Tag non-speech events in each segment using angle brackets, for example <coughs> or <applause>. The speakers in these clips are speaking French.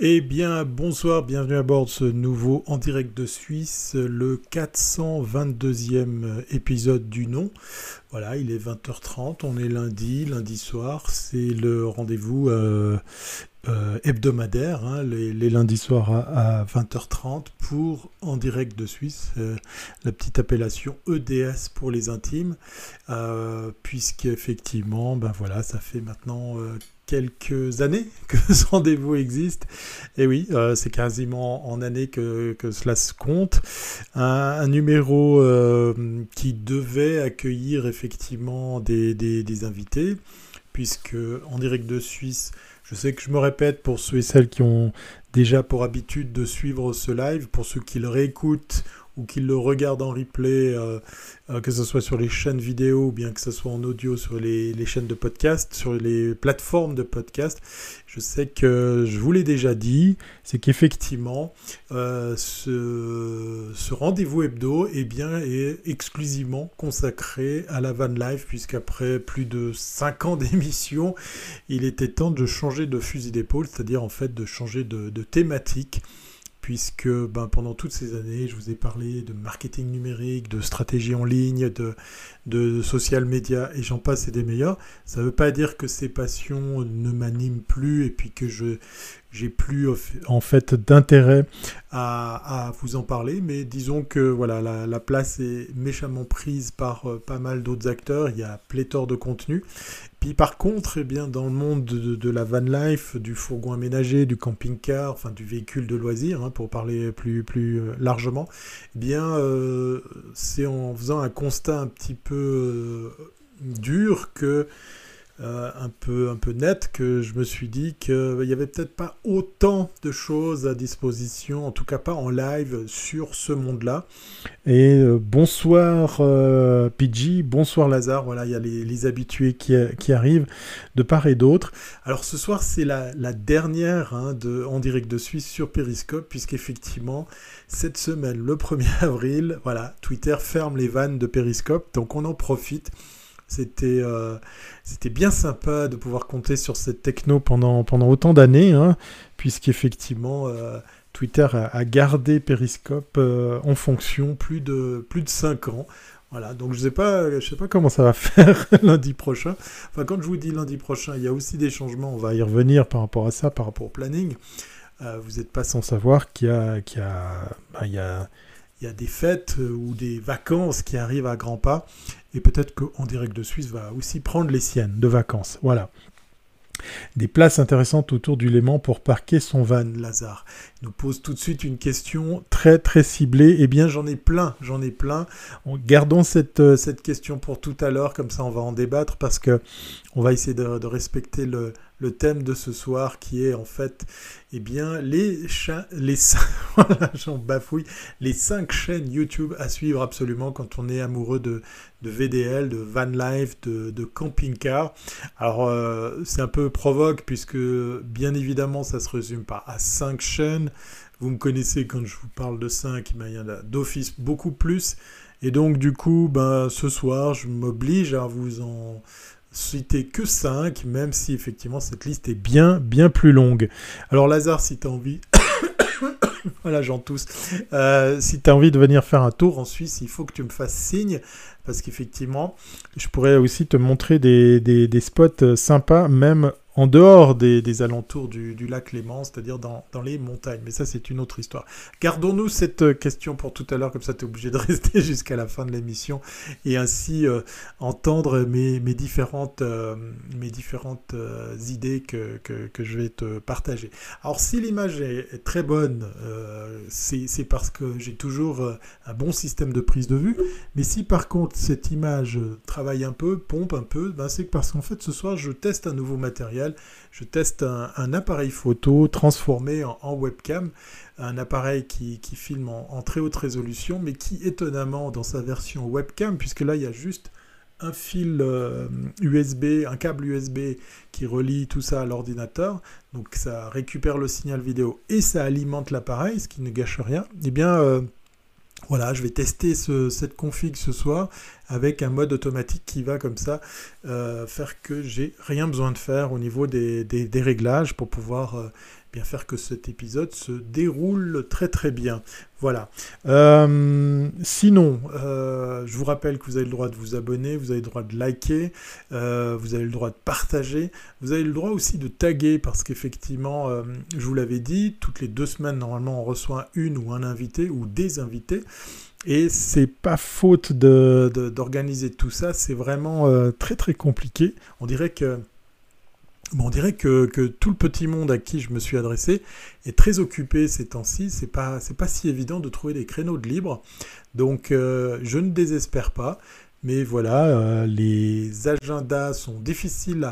Eh bien, bonsoir, bienvenue à bord de ce nouveau En direct de Suisse, le 422e épisode du nom. Voilà, il est 20h30, on est lundi, lundi soir, c'est le rendez-vous euh, euh, hebdomadaire, hein, les, lundis soirs à, 20h30 pour En direct de Suisse, euh, la petite appellation EDS pour les intimes, puisqu'effectivement, ben voilà, ça fait maintenant quelques années <laughs> que ce rendez-vous existe. Et oui, euh, c'est quasiment en années que, cela se compte. Un, numéro euh, qui devait accueillir effectivement des, des, invités, puisque en direct de Suisse, je sais que je me répète pour ceux et celles qui ont déjà pour habitude de suivre ce live, pour ceux qui le réécoutent ou qu'ils le regardent en replay, euh, euh, que ce soit sur les chaînes vidéo ou bien que ce soit en audio sur les, chaînes de podcast, sur les plateformes de podcast, je sais que je vous l'ai déjà dit, c'est qu'effectivement, euh, ce, rendez-vous hebdo eh bien, est exclusivement consacré à la van life, puisqu'après plus de 5 ans <laughs> d'émission, il était temps de changer de fusil d'épaule, c'est-à-dire en fait de changer de thématique puisque ben, pendant toutes ces années, je vous ai parlé de marketing numérique, de stratégie en ligne, de, social media, et j'en passe et des meilleurs. Ça ne veut pas dire que ces passions ne m'animent plus et puis que je j'ai plus en fait d'intérêt à, vous en parler, mais disons que voilà la, place est méchamment prise par euh, pas mal d'autres acteurs. Il y a pléthore de contenu par contre, eh bien, dans le monde de, la van life, du fourgon aménagé, du camping-car, enfin du véhicule de loisir, hein, pour parler plus, plus euh, largement, eh bien, euh, c'est en faisant un constat un petit peu euh, dur que euh, un, peu, un peu net que je me suis dit qu'il n'y avait peut-être pas autant de choses à disposition, en tout cas pas en live sur ce monde-là. Et euh, bonsoir euh, PG, bonsoir Lazare, voilà, il y a les, habitués qui, qui, arrivent de part et d'autre. Alors ce soir c'est la, la, dernière hein, de, en direct de Suisse sur Periscope, puisqu'effectivement cette semaine, le 1er <laughs> avril, voilà, Twitter ferme les vannes de Periscope, donc on en profite. C'était euh, c'était bien sympa de pouvoir compter sur cette techno pendant, pendant autant d'années, hein, puisqu'effectivement, euh, Twitter a, gardé Periscope euh, en fonction plus de, plus de 5 ans. Voilà, donc je ne sais, pas, sais pas comment ça va <laughs> faire lundi prochain. Enfin, quand je vous dis lundi prochain, il y a aussi des changements, on va y revenir par rapport à ça, par rapport au planning. vous n'êtes pas sans savoir qu'il y a, a, ben, il y a il y a des fêtes euh, ou des vacances qui arrivent à grands pas. Et peut-être qu'en direct de Suisse va aussi prendre les siennes de vacances. Voilà. Des places intéressantes autour du Léman pour parquer son van, Lazare. Il nous pose tout de suite une question très très ciblée. Eh bien, j'en ai plein, j'en ai plein. Gardons cette, euh, cette question pour tout à l'heure, comme ça on va en débattre parce que on va essayer de respecter le, le thème de ce soir qui est en fait eh bien les les <laughs> j'en bafouille les cinq chaînes YouTube à suivre absolument quand on est amoureux de, VDL, de van life, de, de camping car. Alors euh, c'est un peu provoque puisque bien évidemment ça se résume pas à cinq chaînes. Vous me connaissez quand je vous parle de 5, il y en a d'office beaucoup plus. Et donc du coup, ben, ce soir, je m'oblige à vous en citer que 5, même si effectivement cette liste est bien, bien plus longue. Alors Lazare, si tu as envie... <coughs> voilà, j'en tousse. Euh, si tu as envie de venir faire un tour en Suisse, il faut que tu me fasses signe, parce qu'effectivement, je pourrais aussi te montrer des, des, des spots sympas, même en dehors des, alentours du, lac Léman, c'est-à-dire dans, les montagnes. Mais ça, c'est une autre histoire. Gardons-nous cette question pour tout à l'heure, comme ça, tu es obligé de <laughs> rester jusqu'à la fin de l'émission et ainsi euh, entendre mes, différentes, euh, mes différentes euh, idées que, je vais te partager. Alors, si l'image est, très bonne, c'est parce que j'ai toujours un bon système de prise de vue. Mais si par contre, cette image travaille un peu, pompe un peu, ben, c'est parce qu'en fait, ce soir, je teste un nouveau matériel je teste un, appareil photo transformé en, webcam, un appareil qui, filme en, très haute résolution, mais qui étonnamment dans sa version webcam, puisque là il y a juste un fil USB, euh, un câble USB qui relie tout ça à l'ordinateur, donc ça récupère le signal vidéo et ça alimente l'appareil, ce qui ne gâche rien, et eh bien euh, voilà, je vais tester cette config ce soir avec un mode automatique qui va comme ça euh, faire que j'ai rien besoin de faire au niveau des, réglages pour pouvoir euh, faire que cet épisode se déroule très très bien. Voilà. Euh, sinon, euh, je vous rappelle que vous avez le droit de vous abonner, vous avez le droit de liker, euh, vous avez le droit de partager, vous avez le droit aussi de taguer parce qu'effectivement, je vous l'avais dit, toutes les deux semaines, normalement, on reçoit une ou un invité ou des invités. Et c'est pas faute d'organiser tout ça, c'est vraiment très très compliqué. On dirait que on dirait que, tout le petit monde à qui je me suis adressé est très occupé ces temps-ci. C'est pas, pas si évident de trouver des créneaux de libre. Donc, euh, je ne désespère pas. Mais voilà, euh, les agendas sont difficiles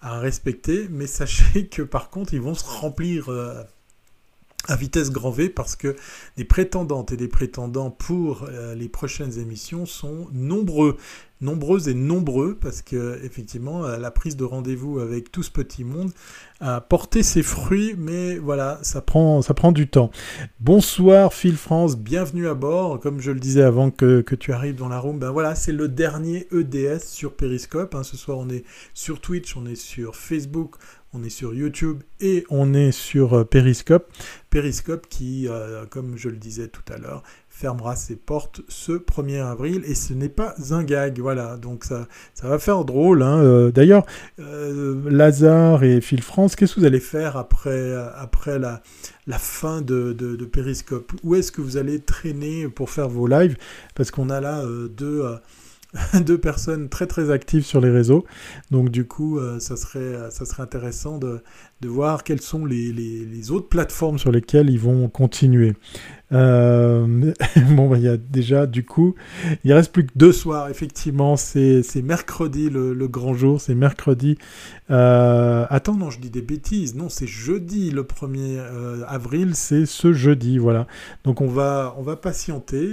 à, respecter. Mais sachez <laughs> que par contre, ils vont se remplir euh, à vitesse grand V parce que les prétendantes et les prétendants pour les prochaines émissions sont nombreux. Nombreuses et nombreux parce que effectivement euh, la prise de rendez-vous avec tout ce petit monde a porté ses fruits mais voilà ça prend ça prend du temps. Bonsoir Phil France. Bienvenue à bord. Comme je le disais avant que, tu arrives dans la room ben voilà c'est le dernier EDS sur Periscope hein. ce soir on est sur Twitch on est sur Facebook on est sur YouTube et on est sur euh, Periscope. Periscope qui, euh, comme je le disais tout à l'heure, fermera ses portes ce 1er avril et ce n'est pas un gag voilà donc ça va faire drôle hein. Euh, d'ailleurs Lazare et Phil France qu'est-ce que vous allez faire après la, fin de, Periscope? Où est-ce que vous allez traîner pour faire vos lives? Parce qu'on a là deux <laughs> deux personnes très très actives sur les réseaux. Donc du coup, ça, serait, ça serait intéressant de, voir quelles sont les, autres plateformes sur lesquelles ils vont continuer. Euh, <laughs> bon, bah, il y a déjà, du coup, il reste plus que deux soirs. Effectivement, c'est mercredi le, grand jour. C'est mercredi. Euh, attends, non, je dis des bêtises. Non, c'est jeudi le 1er euh, avril. C'est ce jeudi, voilà. Donc, on va, on va patienter.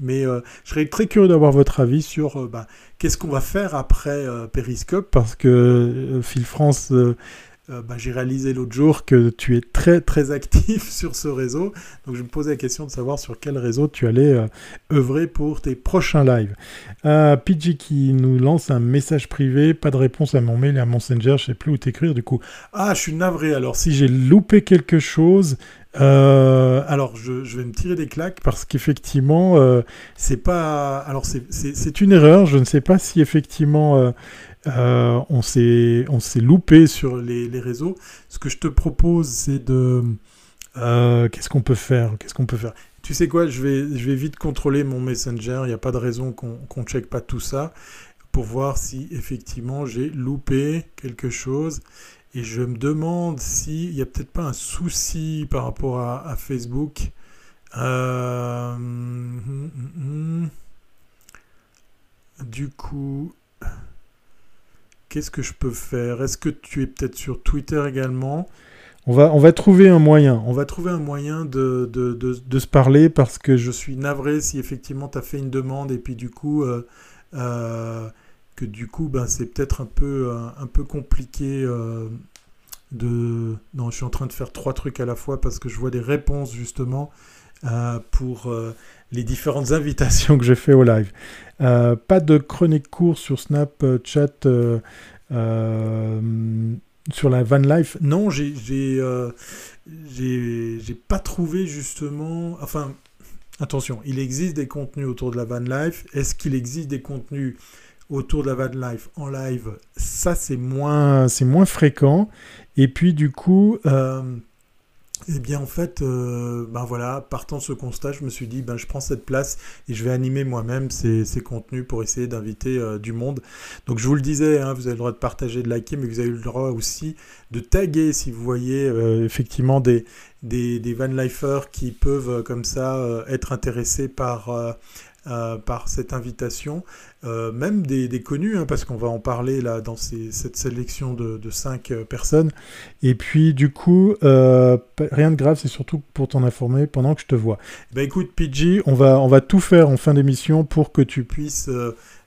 mais je serais très curieux d'avoir votre avis sur bah, qu'est-ce qu'on va faire après Periscope? Parce que Phil France euh, bah, j'ai réalisé l'autre jour que tu es très très actif <laughs> sur ce réseau. Donc je me posais la question de savoir sur quel réseau tu allais euh, œuvrer pour tes prochains lives. Euh, qui nous lance un message privé, pas de réponse à mon mail et à Messenger, je sais plus où t'écrire du coup. Ah, je suis navré. Alors si j'ai loupé quelque chose, alors, je, vais me tirer des claques parce qu'effectivement, c'est pas. Alors, c'est une erreur. Je ne sais pas si effectivement euh, on s'est loupé sur les, réseaux. Ce que je te propose, c'est de... Euh, qu'est-ce qu'on peut faire? Qu'est-ce qu'on peut faire? Tu sais quoi je vais, je vais vite contrôler mon Messenger. Il n'y a pas de raison qu'on ne check pas tout ça pour voir si effectivement j'ai loupé quelque chose. Et je me demande s'il n'y a peut-être pas un souci par rapport à, Facebook. Euh, hum, hum, hum, du coup, Qu'est-ce que je peux faire? Est-ce que tu es peut-être sur Twitter également? On va, on va trouver un moyen. On va trouver un moyen de, de, de, se parler parce que je suis navré si effectivement tu as fait une demande et puis du coup, euh, euh, que du coup, ben, c'est peut-être un peu, euh, un peu compliqué de... Non, je suis en train de faire trois trucs à la fois parce que je vois des réponses justement pour les différentes <laughs> invitations que j'ai fait au live. Euh, pas de chronique courte sur Snapchat euh, euh, sur la van life. Non, j'ai j'ai pas trouvé justement. Enfin, attention, il existe des contenus autour de la van life. Est-ce qu'il existe des contenus autour de la van life en live? Ça, c'est moins, c'est moins fréquent. Et puis, du coup, eh bien, en fait, euh, ben voilà, partant de ce constat, je me suis dit, ben, je prends cette place et je vais animer moi-même ces, contenus pour essayer d'inviter euh, du monde. Donc, je vous le disais, hein, vous avez le droit de partager, de liker, mais vous avez le droit aussi de taguer si vous voyez euh, effectivement des, des, des van lifers qui peuvent comme ça être intéressés par euh, par cette invitation, euh, même des, connus, hein, parce qu'on va en parler là dans cette sélection de, cinq euh, personnes. Et puis du coup, rien de grave, c'est surtout pour t'en informer pendant que je te vois. Bah écoute, PG, on va, on va tout faire en fin d'émission pour que tu puisses...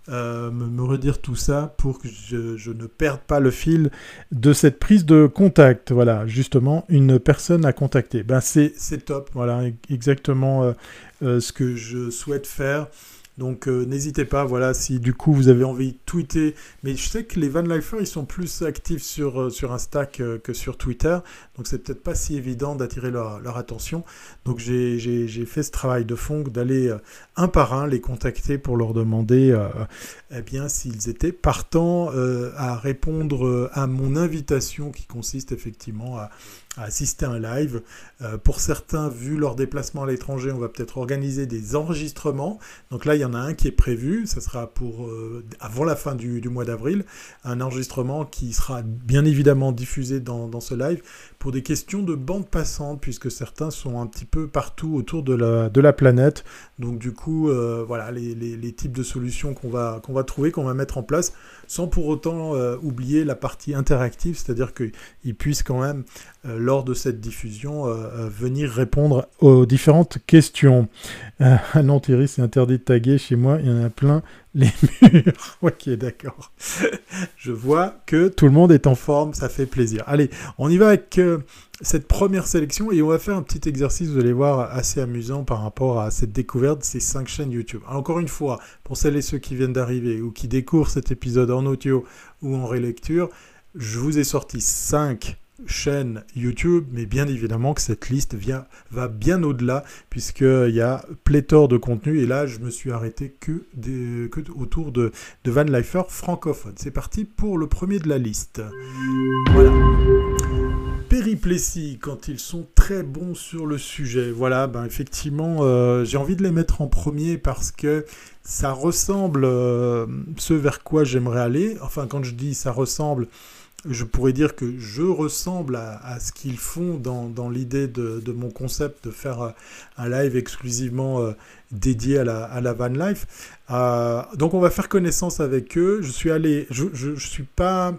me, redire tout ça pour que je, ne perde pas le fil de cette prise de contact. Voilà, justement, une personne à contacter. Ben c'est top, voilà, exactement euh, ce que je souhaite faire. Donc n'hésitez pas, voilà, si du coup vous avez envie de tweeter, mais je sais que les Van Lifers, ils sont plus actifs sur, sur Insta que, sur Twitter, donc c'est peut-être pas si évident d'attirer leur, attention. Donc j'ai fait ce travail de fond d'aller un par un les contacter pour leur demander eh bien s'ils étaient partants à répondre à mon invitation qui consiste effectivement à assister à un live. Euh, pour certains, vu leur déplacement à l'étranger, on va peut-être organiser des enregistrements. Donc là, il y en a un qui est prévu, ça sera pour euh, avant la fin du, mois d'avril, un enregistrement qui sera bien évidemment diffusé dans, ce live pour des questions de bande passante, puisque certains sont un petit peu partout autour de la, planète. Donc du coup, euh, voilà les, types de solutions qu'on va, trouver, qu'on va mettre en place, sans pour autant oublier la partie interactive, c'est-à-dire qu'ils puissent quand même lors de cette diffusion, euh, euh, venir répondre aux différentes questions. Euh, ah <laughs> non, Thierry, c'est interdit de taguer chez moi, il y en a plein les <laughs> murs. ok, d'accord. Je vois que tout le monde est en forme, ça fait plaisir. Allez, on y va avec cette première sélection et on va faire un petit exercice, vous allez voir, assez amusant par rapport à cette découverte de ces cinq chaînes YouTube. encore une fois, pour celles et ceux qui viennent d'arriver ou qui découvrent cet épisode en audio ou en relecture, je vous ai sorti cinq chaîne YouTube, mais bien évidemment que cette liste va bien au-delà, puisqu'il y a pléthore de contenu, et là je me suis arrêté que, autour de, de Van Leifer francophone. C'est parti pour le premier de la liste. Voilà. Périplessis, quand ils sont très bons sur le sujet. Voilà, ben effectivement, euh, j'ai envie de les mettre en premier parce que ça ressemble euh, ce vers quoi j'aimerais aller. Enfin, quand je dis ça ressemble, je pourrais dire que je ressemble à, ce qu'ils font dans, l'idée de, mon concept de faire euh, un live exclusivement euh, dédié à la, van life. Euh, donc on va faire connaissance avec eux. Je suis allé, je, je, suis pas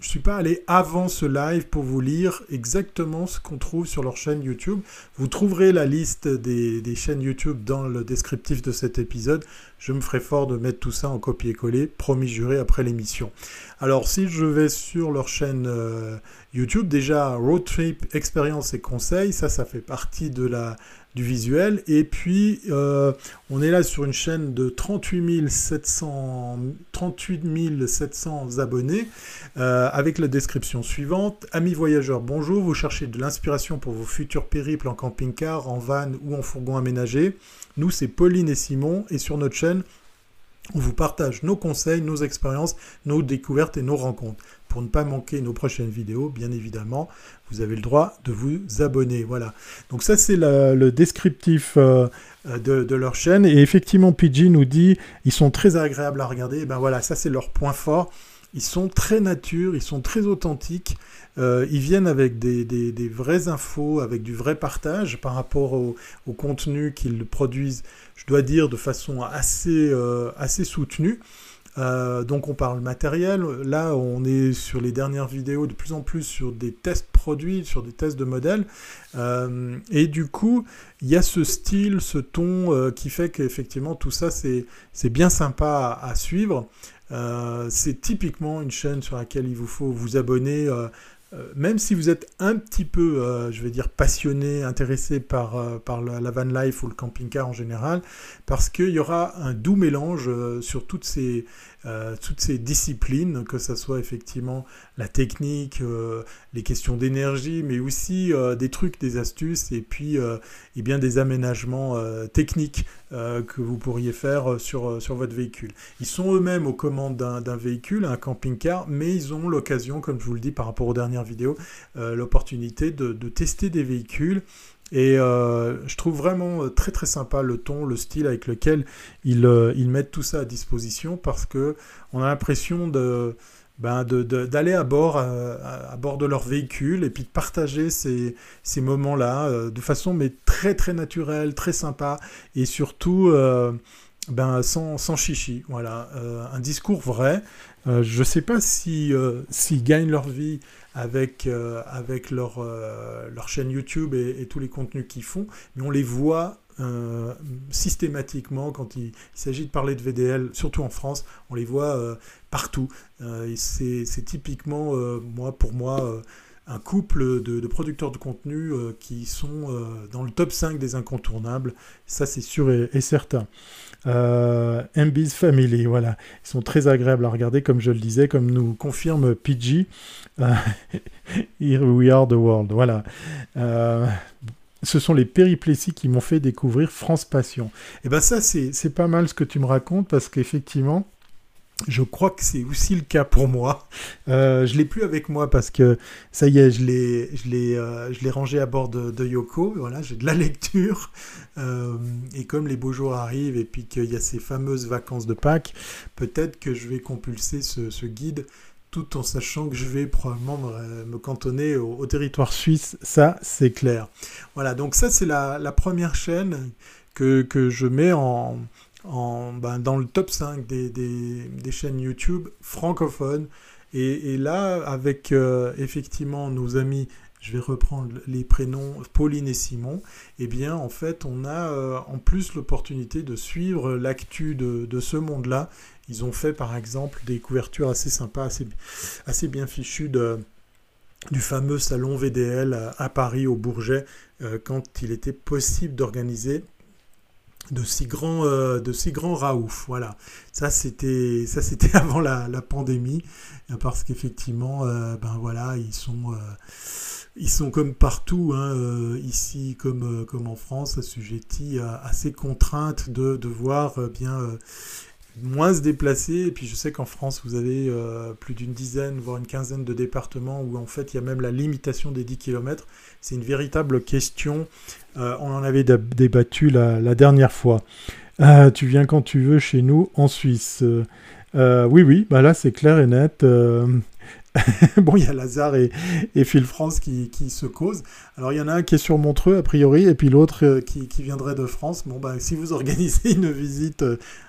je ne suis pas allé avant ce live pour vous lire exactement ce qu'on trouve sur leur chaîne YouTube. Vous trouverez la liste des, chaînes YouTube dans le descriptif de cet épisode. Je me ferai fort de mettre tout ça en copier-coller, promis juré après l'émission. Alors si je vais sur leur chaîne euh, YouTube, déjà Road Trip, Expérience et Conseils, ça ça fait partie du visuel. Et puis, euh, on est là sur une chaîne de 38 700, 38 700 abonnés, euh, avec la description suivante. Amis voyageurs, bonjour, vous cherchez de l'inspiration pour vos futurs périples en camping-car, en van ou en fourgon aménagé. Nous, c'est Pauline et Simon, et sur notre chaîne, on vous partage nos conseils, nos expériences, nos découvertes et nos rencontres. Pour ne pas manquer nos prochaines vidéos, bien évidemment, vous avez le droit de vous abonner. Voilà. Donc ça, c'est le descriptif euh, de, leur chaîne. Et effectivement, PG nous dit, ils sont très agréables à regarder. Et ben voilà, ça c'est leur point fort. Ils sont très nature, ils sont très authentiques. Euh, ils viennent avec des, vraies infos, avec du vrai partage par rapport au, contenu qu'ils produisent, je dois dire, de façon assez, euh, soutenue. Euh, donc on parle matériel. Là, on est sur les dernières vidéos de plus en plus sur des tests produits, sur des tests de modèles. Et du coup, il y a ce style, ce ton qui fait qu'effectivement tout ça, c'est bien sympa à, suivre. C'est typiquement une chaîne sur laquelle il vous faut vous abonner. même si vous êtes un petit peu, je vais dire, passionné, intéressé par, par la, van life ou le camping-car en général, parce qu'il y aura un doux mélange sur toutes ces, euh, toutes ces disciplines, que ce soit effectivement la technique, euh, les questions d'énergie, mais aussi euh, des trucs, des astuces, et puis et bien des aménagements techniques que vous pourriez faire sur, votre véhicule. Ils sont eux-mêmes aux commandes d'un véhicule, un camping-car, mais ils ont l'occasion, comme je vous le dis par rapport aux dernières vidéos, l'opportunité de tester des véhicules et euh, je trouve vraiment euh, très très sympa le ton, le style avec lequel ils, euh, ils mettent tout ça à disposition parce que on a l'impression de ben d'aller à bord à, bord de leur véhicule et puis de partager ces, ces moments-là de façon mais très très naturelle, très sympa et surtout ben sans, sans chichi. Voilà, un discours vrai. je ne sais pas si s'ils gagnent leur vie avec, euh, avec leur, euh, leur chaîne YouTube et, tous les contenus qu'ils font, mais on les voit euh, systématiquement quand il, s'agit de parler de VDL, surtout en France, on les voit partout. c'est typiquement, moi, pour moi, un couple de, producteurs de contenu qui sont dans le top 5 des incontournables. Ça, c'est sûr et, certain. MB's Family, voilà. Ils sont très agréables à regarder, comme je le disais, comme nous confirme PG. <laughs> Here we are the world, voilà ce sont les péripléties qui m'ont fait découvrir France Passion. Et eh bien ça, c'est pas mal ce que tu me racontes parce qu'effectivement, je crois que c'est aussi le cas pour moi. Euh, je l'ai plus avec moi parce que ça y est, je l'ai, je l'ai, euh, je l'ai rangé à bord de, Yoko. Voilà, j'ai de la lecture. Euh, et comme les beaux jours arrivent et puis qu'il y a ces fameuses vacances de Pâques, peut-être que je vais compulser ce, ce guide tout en sachant que je vais probablement me, cantonner au, territoire suisse, ça c'est clair. Voilà, donc ça c'est la, première chaîne que, je mets en, ben, dans le top 5 des, chaînes YouTube francophones. Et, là, avec euh, effectivement nos amis je vais reprendre les prénoms Pauline et Simon, eh bien en fait on a euh, en plus l'opportunité de suivre l'actu de, ce monde-là ils ont fait par exemple des couvertures assez sympas, assez, assez bien fichues du fameux salon VDL à, Paris, au Bourget, euh, quand il était possible d'organiser de si grands euh, de si grands raouf voilà. Ça c'était ça c'était <laughs> avant la, pandémie parce qu'effectivement euh, ben voilà ils sont ils sont comme partout hein, ici comme comme en France assujettis à, à ces contraintes de devoir bien moins se déplacer. Et puis je sais qu'en France, vous avez euh, plus d'une dizaine, voire une quinzaine de départements où en fait il y a même la limitation des 10 km. C'est une véritable question. Euh, on en avait débattu la, dernière fois. Euh, tu viens quand tu veux chez nous en Suisse. oui, oui, bah là c'est clair et net. <laughs> bon, il y a Lazare et, et Phil France qui, se causent. Alors, il y en a un qui est sur Montreux, a priori, et puis l'autre qui, qui, viendrait de France. Bon, bah, si vous organisez une visite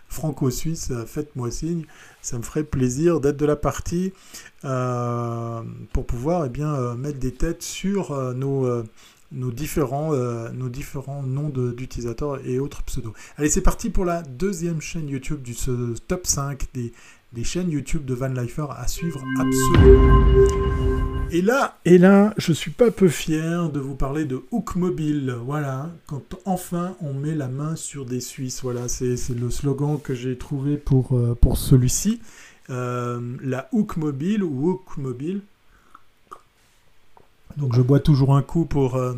franco-suisse, euh, faites-moi signe. Ça me ferait plaisir d'être de la partie euh, pour pouvoir eh euh, mettre des têtes sur nos, différents, noms d'utilisateurs et autres pseudos. Allez, c'est parti pour la deuxième chaîne YouTube du top 5 des, des chaînes YouTube de Van Lifer à suivre absolument. Et là, et là, je suis pas peu fier de vous parler de Hook Mobile. Voilà, quand enfin on met la main sur des Suisses. Voilà, c'est le slogan que j'ai trouvé pour, euh, celui-ci. Euh, la Hook Mobile ou Hook Mobile. Donc je bois toujours un coup pour, euh,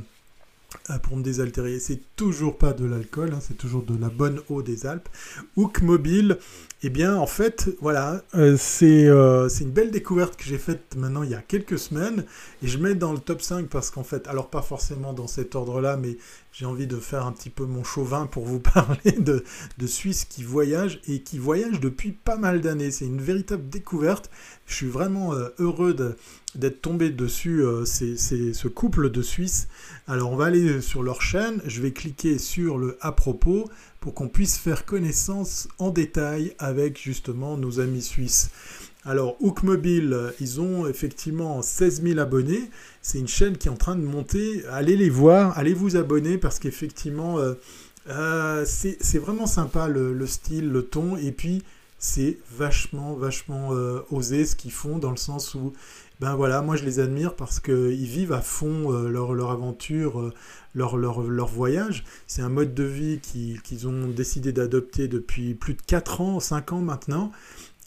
pour me désaltérer. C'est toujours pas de l'alcool, hein, c'est toujours de la bonne eau des Alpes. Hook Mobile, eh bien, en fait, voilà, euh, euh, c'est une belle découverte que j'ai faite maintenant il y a quelques semaines. Et je mets dans le top 5 parce qu'en fait, alors pas forcément dans cet ordre-là, mais j'ai envie de faire un petit peu mon chauvin pour vous <laughs> parler de, Suisses qui voyagent et qui voyagent depuis pas mal d'années. C'est une véritable découverte. Je suis vraiment euh, heureux d'être tombé dessus, c'est ce couple de Suisses. Alors, on va aller sur leur chaîne. Je vais cliquer sur le à propos pour qu'on puisse faire connaissance en détail avec justement nos amis suisses. Alors, Hook Mobile, ils ont effectivement 16 000 abonnés. C'est une chaîne qui est en train de monter. Allez les voir, allez vous abonner parce qu'effectivement, euh, euh, c'est vraiment sympa le, style, le ton. Et puis, c'est vachement, vachement euh, osé ce qu'ils font dans le sens où, ben voilà, moi je les admire parce qu'ils vivent à fond leur, leur, aventure leur, leur, leur voyage. C'est un mode de vie qu'ils ont décidé d'adopter depuis plus de 4 ans, 5 ans maintenant.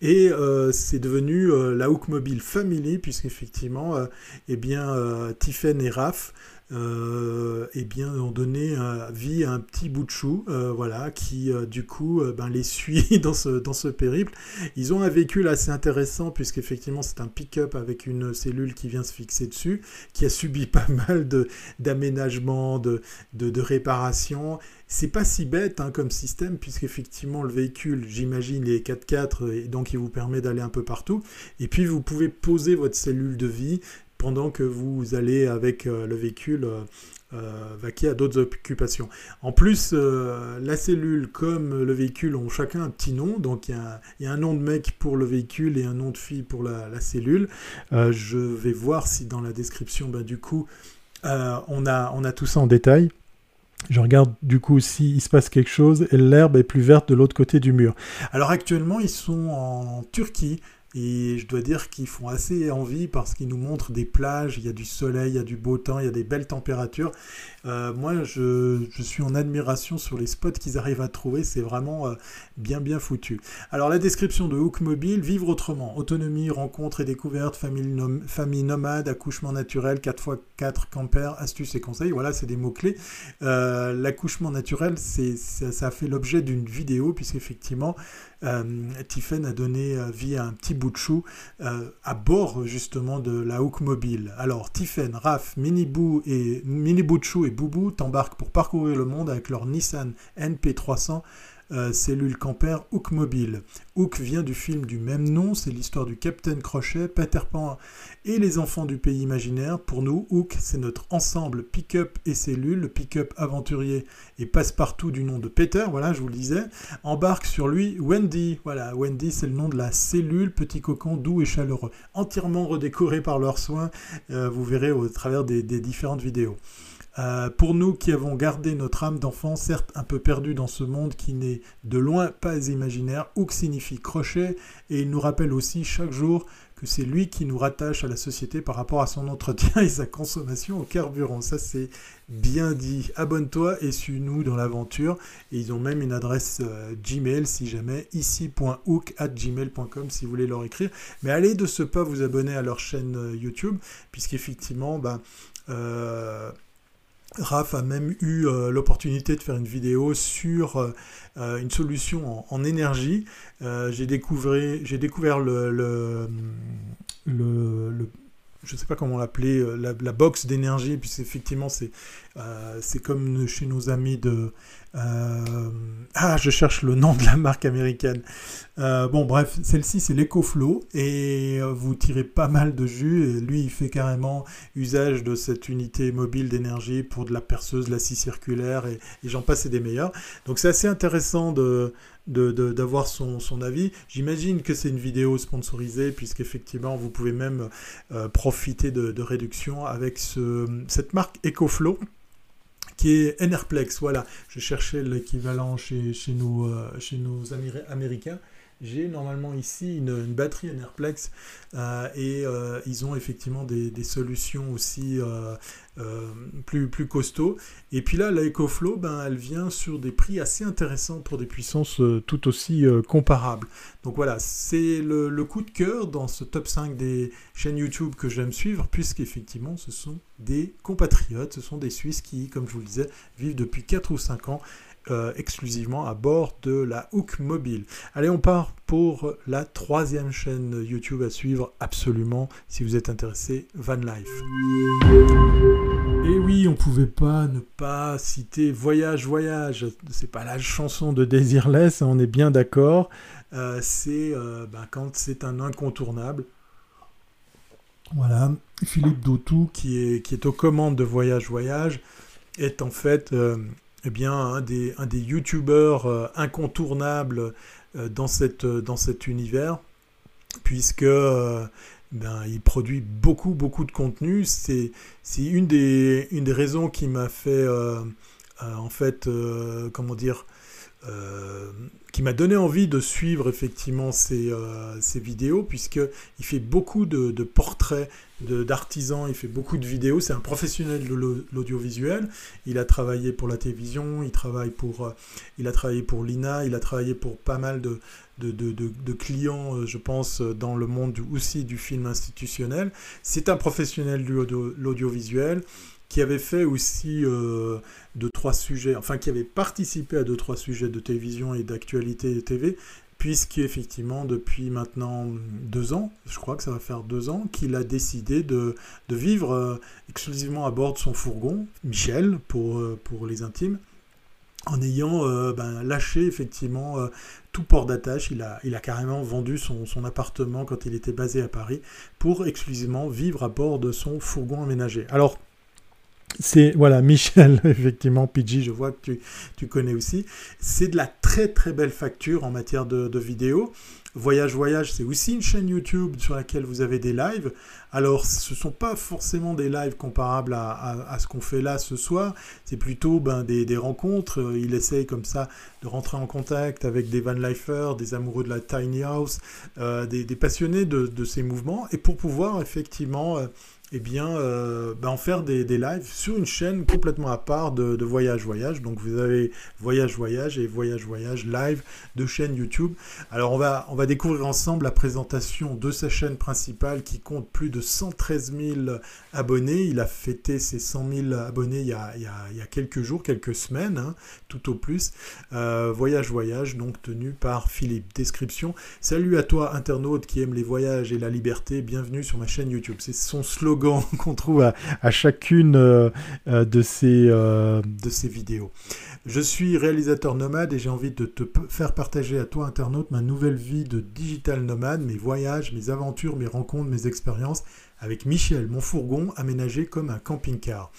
Et euh, c'est devenu euh, la Hook Mobile Family, puisqu'effectivement, euh, eh bien, euh, Tiffen et Raph euh, eh bien, ont donné vie à un petit bout de chou, euh, voilà, qui euh, du coup ben, les suit <laughs> dans ce, dans ce périple. Ils ont un véhicule assez intéressant, puisqu'effectivement c'est un pick-up avec une cellule qui vient se fixer dessus, qui a subi <laughs> pas mal d'aménagements, de, de, de, réparations. C'est pas si bête hein, comme système, puisqu'effectivement le véhicule, j'imagine, est 4x4 et donc il vous permet d'aller un peu partout. Et puis vous pouvez poser votre cellule de vie pendant que vous allez avec euh, le véhicule euh, euh, vaquer à d'autres occupations. En plus, la cellule comme le véhicule ont chacun un petit nom, donc il y, a un nom de mec pour le véhicule et un nom de fille pour la, cellule. je vais voir si dans la description, bah, du coup, on, a, on a tout ça en détail. Je regarde du coup s'il se passe quelque chose et l'herbe est plus verte de l'autre côté du mur. Alors actuellement, ils sont en Turquie Et je dois dire qu'ils font assez envie parce qu'ils nous montrent des plages, il y a du soleil, il y a du beau temps, il y a des belles températures. Euh, moi, je, suis en admiration sur les spots qu'ils arrivent à trouver. C'est vraiment euh, bien, bien foutu. Alors, la description de Hook Mobile, vivre autrement. Autonomie, rencontre et découverte, famille, nomade, accouchement naturel, 4x4 camper, astuces et conseils. Voilà, c'est des mots-clés. Euh, l'accouchement naturel, ça, a fait l'objet d'une vidéo, puisqu'effectivement, euh, Tiffen a donné vie à un petit bout de chou à bord justement de la Hook Mobile. Alors Tiffen, Raph, et Mini Bout de chou et Boubou t'embarquent pour parcourir le monde avec leur Nissan NP300 euh, cellule camper Hook Mobile. Hook vient du film du même nom, c'est l'histoire du Capitaine Crochet, Peter Pan et les enfants du pays imaginaire. Pour nous, Hook, c'est notre ensemble pick-up et cellule, le pick-up aventurier et passe-partout du nom de Peter, voilà, je vous le disais. Embarque sur lui Wendy, voilà, Wendy, c'est le nom de la cellule, petit cocon doux et chaleureux, entièrement redécoré par leurs soins, euh, vous verrez au travers des différentes vidéos. Euh, pour nous qui avons gardé notre âme d'enfant, certes un peu perdu dans ce monde qui n'est de loin pas imaginaire, que signifie crochet, et il nous rappelle aussi chaque jour que c'est lui qui nous rattache à la société par rapport à son entretien <laughs> et sa consommation au carburant. Ça c'est bien dit. Abonne-toi et suis-nous dans l'aventure. Et ils ont même une adresse euh, Gmail si jamais, ici.hook at gmail.com si vous voulez leur écrire. Mais allez de ce pas vous abonner à leur chaîne euh, YouTube, puisqu'effectivement, ben, Raph a même eu euh, l'opportunité de faire une vidéo sur euh, euh, une solution en, énergie. j'ai découvert, le, je ne sais pas comment l'appeler, la, la, box d'énergie, puis effectivement c'est c'est comme chez nos amis de euh, ah, je cherche le nom de la marque américaine. Euh, bon, bref, celle-ci c'est l'EcoFlow et euh, vous tirez pas mal de jus. Et lui, il fait carrément usage de cette unité mobile d'énergie pour de la perceuse, la scie circulaire et, j'en passe et des meilleurs. Donc c'est assez intéressant de, d'avoir son, son, avis. J'imagine que c'est une vidéo sponsorisée puisqu'effectivement vous pouvez même profiter de, de réduction avec ce, cette marque EcoFlow qui est Enerplex. Voilà, je cherchais l'équivalent chez, chez, euh, chez nos amis américains. J'ai normalement ici une, batterie Enerplex euh, et euh, ils ont effectivement des, solutions aussi euh, plus, plus costauds. Et puis là, la EcoFlow, ben, elle vient sur des prix assez intéressants pour des puissances tout aussi comparables. Donc voilà, c'est le, le, coup de cœur dans ce top 5 des chaînes YouTube que j'aime suivre, puisqu'effectivement, ce sont des compatriotes, ce sont des Suisses qui, comme je vous le disais, vivent depuis 4 ou 5 ans euh, exclusivement à bord de la Hook Mobile. Allez, on part pour la troisième chaîne YouTube à suivre absolument si vous êtes intéressé, Van Life. Et oui, on pouvait pas ne pas citer Voyage, Voyage. C'est pas la chanson de Desireless, on est bien d'accord. Euh, c'est euh, ben, quand c'est un incontournable. Voilà, Philippe est, qui est aux commandes de Voyage, Voyage, est en fait eh bien, un des, un des youtubeurs euh, incontournables euh, dans, cette, dans cet univers, puisque euh, ben, il produit beaucoup, beaucoup de contenu. C'est, une, des, une des raisons qui m'a fait, en fait, comment dire, qui m'a donné envie de suivre effectivement ces, euh, vidéos, puisqu'il fait beaucoup de, portraits d'artisans, il fait beaucoup de vidéos, c'est un professionnel de l'audiovisuel, il a travaillé pour la télévision, il, travaille pour, euh, il a travaillé pour l'INA, il a travaillé pour pas mal de, de, clients, euh, je pense, dans le monde aussi du film institutionnel. C'est un professionnel de l'audiovisuel qui avait fait aussi euh, deux, trois sujets, enfin qui avait participé à deux, trois sujets de télévision et d'actualité TV, puisqu'effectivement, depuis maintenant deux ans, je crois que ça va faire deux ans, qu'il a décidé de, vivre euh, exclusivement à bord de son fourgon, Michel, pour, euh, pour les intimes, en ayant ben, lâché effectivement tout port d'attache. Il a, il a carrément vendu son, son, appartement quand il était basé à Paris pour exclusivement vivre à bord de son fourgon aménagé. Alors, c'est voilà Michel <laughs> effectivement PG je vois que tu, tu connais aussi c'est de la très très belle facture en matière de, de vidéo Voyage Voyage, c'est aussi une chaîne YouTube sur laquelle vous avez des lives. Alors, ce ne sont pas forcément des lives comparables à, ce qu'on fait là ce soir. C'est plutôt ben, des, rencontres. Il essaye comme ça de rentrer en contact avec des van lifers, des amoureux de la tiny house, euh, des, passionnés de, ces mouvements. Et pour pouvoir effectivement... Euh, eh bien, euh, ben, en faire des, lives sur une chaîne complètement à part de, Voyage Voyage. Donc vous avez Voyage Voyage et Voyage Voyage live de chaîne YouTube. Alors on va, on va découvrir ensemble la présentation de sa chaîne principale qui compte plus de 113 000 abonnés. Il a fêté ses 100 000 abonnés il y a, il y a, quelques jours, quelques semaines, hein, tout au plus. Euh, voyage Voyage, donc tenu par Philippe. Description. Salut à toi internaute qui aime les voyages et la liberté. Bienvenue sur ma chaîne YouTube. C'est son slogan <laughs> qu'on trouve à, chacune euh, euh, de, ces, euh, de ces vidéos. Je suis réalisateur nomade et j'ai envie de te faire partager à toi, internaute, ma nouvelle vie de digital nomade, mes voyages, mes aventures, mes rencontres, mes expériences avec Michel, mon fourgon aménagé comme un camping-car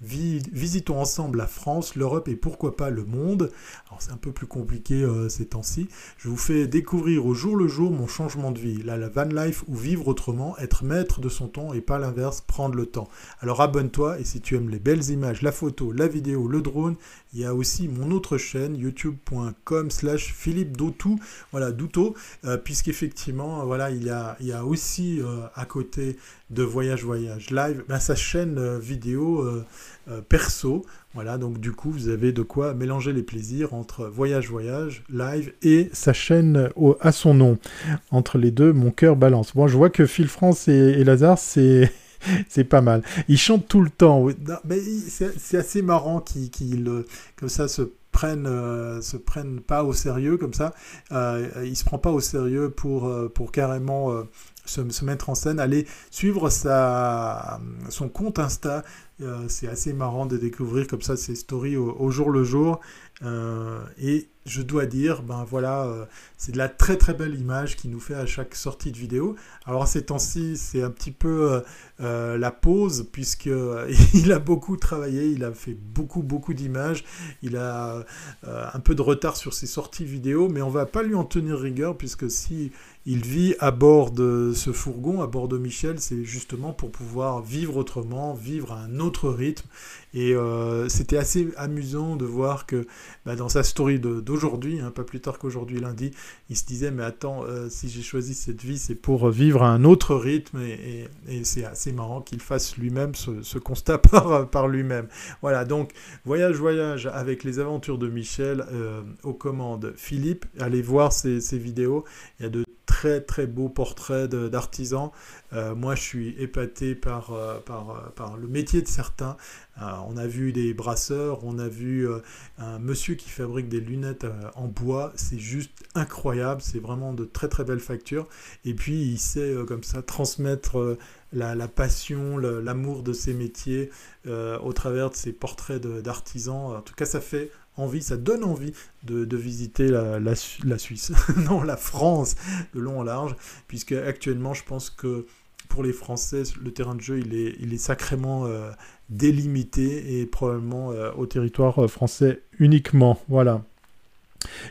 visitons ensemble la France, l'Europe et pourquoi pas le monde. C'est un peu plus compliqué euh, ces temps-ci. Je vous fais découvrir au jour le jour mon changement de vie. La van life ou vivre autrement, être maître de son temps et pas l'inverse, prendre le temps. Alors abonne-toi et si tu aimes les belles images, la photo, la vidéo, le drone, il y a aussi mon autre chaîne youtube.com slash Philippe Doutou, voilà Douto, euh, puisqu'effectivement voilà il y a, il y a aussi euh, à côté de Voyage Voyage Live ben, sa chaîne vidéo euh, perso. Voilà, donc du coup, vous avez de quoi mélanger les plaisirs entre Voyage Voyage, Live et sa chaîne à son nom. Entre les deux, mon cœur balance. Bon, je vois que Phil France et, Lazare, c'est... <laughs> c'est pas mal. Ils chantent tout le temps. Mais c'est assez marrant qu'ils, comme ça, se prennent, euh, se prennent pas au sérieux comme ça. Euh, il se prend pas au sérieux pour, euh, pour carrément se, mettre en scène. Aller suivre sa, son compte Insta. c'est assez marrant de découvrir comme ça ses stories au jour le jour. et je dois dire, ben voilà, euh, c'est de la très très belle image qu'il nous fait à chaque sortie de vidéo. Alors ces temps-ci, c'est un petit peu euh, euh, la pause, puisque <laughs> il a beaucoup travaillé, il a fait beaucoup beaucoup d'images, il a un peu de retard sur ses sorties vidéo, mais on va pas lui en tenir rigueur, puisque si il vit à bord de ce fourgon, à bord de Michel, c'est justement pour pouvoir vivre autrement, vivre à un autre rythme. Et c'était assez amusant de voir que bah, dans sa story de aujourd'hui, hein, pas plus tard qu'aujourd'hui lundi, il se disait mais attends, euh, si j'ai choisi cette vie, c'est pour vivre à un autre rythme et, c'est assez marrant qu'il fasse lui-même ce, constat <laughs> par, lui-même. Voilà, donc voyage, voyage avec les aventures de Michel euh, aux commandes. Philippe, allez voir ces vidéos, il y a de très très beaux portraits d'artisans. Euh, moi, je suis épaté par, par, par, le métier de certains. On a vu des brasseurs, on a vu un monsieur qui fabrique des lunettes euh, en bois, c'est juste incroyable, c'est vraiment de très très belles factures. Et puis il sait euh, comme ça transmettre euh, la, passion, l'amour de ses métiers au travers de ses portraits d'artisans. En tout cas, ça fait envie, ça donne envie de, visiter la, Suisse, <laughs> non la France, de long en large, puisque actuellement je pense que pour les Français, le terrain de jeu il est sacrément délimité et probablement au territoire français uniquement. Voilà.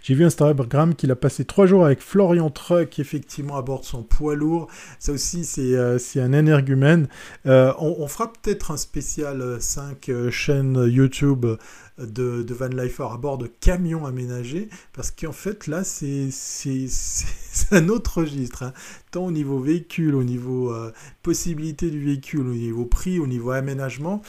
J'ai vu Instagram qu'il a passé trois jours avec Florian Truck, effectivement, à bord de son poids lourd. Ça aussi, c'est euh, un énergumène. Euh, on, fera peut-être un spécial 5 euh, chaînes YouTube de, Van Lifer à bord de camions aménagés, parce qu'en fait, là, c'est un autre registre. Hein. Tant au niveau véhicule, au niveau possibilité du véhicule, au niveau prix, au niveau aménagement,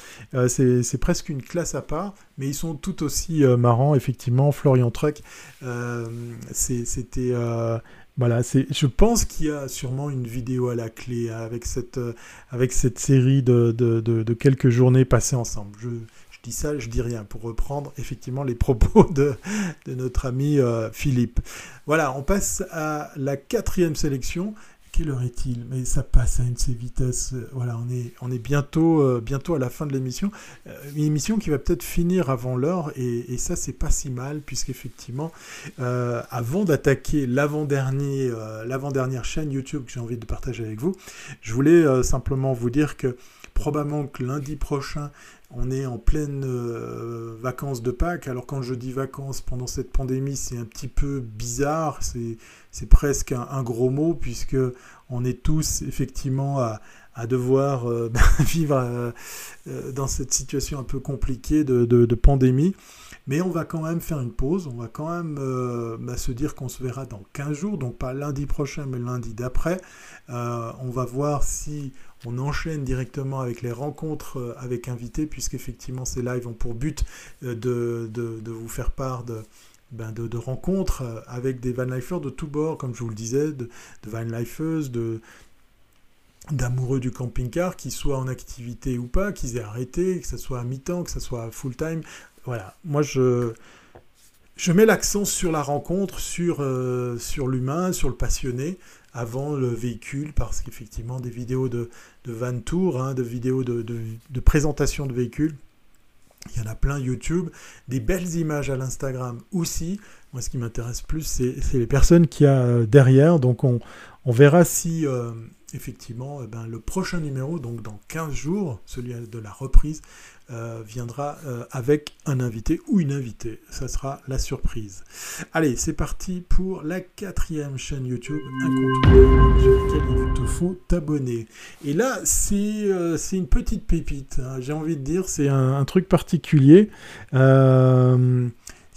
c'est presque une classe à part, mais ils sont tout aussi marrants, effectivement. Florian Truck, euh, c'était euh, voilà, c'est, je pense qu'il y a sûrement une vidéo à la clé avec cette, euh, avec cette série de, de, de, quelques journées passées ensemble. Je, ça, je dis rien, pour reprendre effectivement les <laughs> propos de, notre ami Philippe. Voilà, on passe à la quatrième sélection quelle heure est-il? Mais ça passe à une de ces vitesses. Voilà, on est, on est bientôt, euh, bientôt à la fin de l'émission. Euh, une émission qui va peut-être finir avant l'heure, et, ça, c'est pas si mal, puisqu'effectivement, euh, avant d'attaquer l'avant-dernier, l'avant-dernière chaîne YouTube que j'ai envie de partager avec vous, je voulais simplement vous dire que probablement que lundi prochain, on est en pleine vacances de Pâques. Alors quand je dis vacances pendant cette pandémie, c'est un petit peu bizarre, c'est presque un, gros mot puisque on est tous effectivement à, devoir <laughs> ben, vivre dans cette situation un peu compliquée de pandémie. Mais on va quand même faire une pause, on va quand même euh, bah, se dire qu'on se verra dans 15 jours, donc pas lundi prochain, mais lundi d'après. Euh, on va voir si on enchaîne directement avec les rencontres euh, avec invités, puisqu'effectivement ces lives ont pour but de, vous faire part de, ben rencontres avec des vanlifers de tous bords, comme je vous le disais, de, de vanlifers, de d'amoureux du camping-car, qu'ils soient en activité ou pas, qu'ils aient arrêté, que ce soit à mi-temps, que ce soit full-time, voilà, moi je, je mets l'accent sur la rencontre, sur, euh, sur l'humain, sur le passionné, avant le véhicule, parce qu'effectivement, des vidéos de, de van hein, de vidéos de, de, présentation de véhicules, il y en a plein YouTube, des belles images à l'Instagram aussi. Moi, ce qui m'intéresse plus, c'est les personnes qu'il y a euh, derrière. Donc, on, on verra si, euh, effectivement, eh ben, le prochain numéro, donc dans 15 jours, celui de la reprise, euh, viendra euh, avec un invité ou une invitée. Ça sera la surprise. Allez, c'est parti pour la quatrième chaîne YouTube incontournable sur laquelle il te faut t'abonner. Et là, c'est euh, une petite pépite. Hein. J'ai envie de dire, c'est un, truc particulier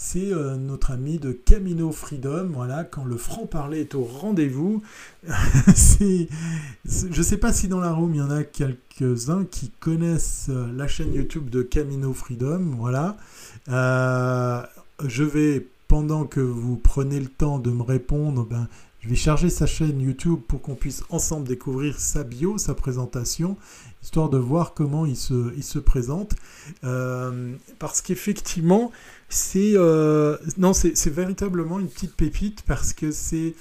c'est euh, notre ami de Camino Freedom. Voilà, quand le franc-parler est au rendez-vous. <laughs> je ne sais pas si dans la room il y en a quelques-uns qui connaissent euh, la chaîne YouTube de Camino Freedom. Voilà. Euh, je vais, pendant que vous prenez le temps de me répondre, ben, je vais charger sa chaîne YouTube pour qu'on puisse ensemble découvrir sa bio, sa présentation, histoire de voir comment il se, il se présente. parce qu'effectivement, c'est euh, non, c'est véritablement une petite pépite parce que c'est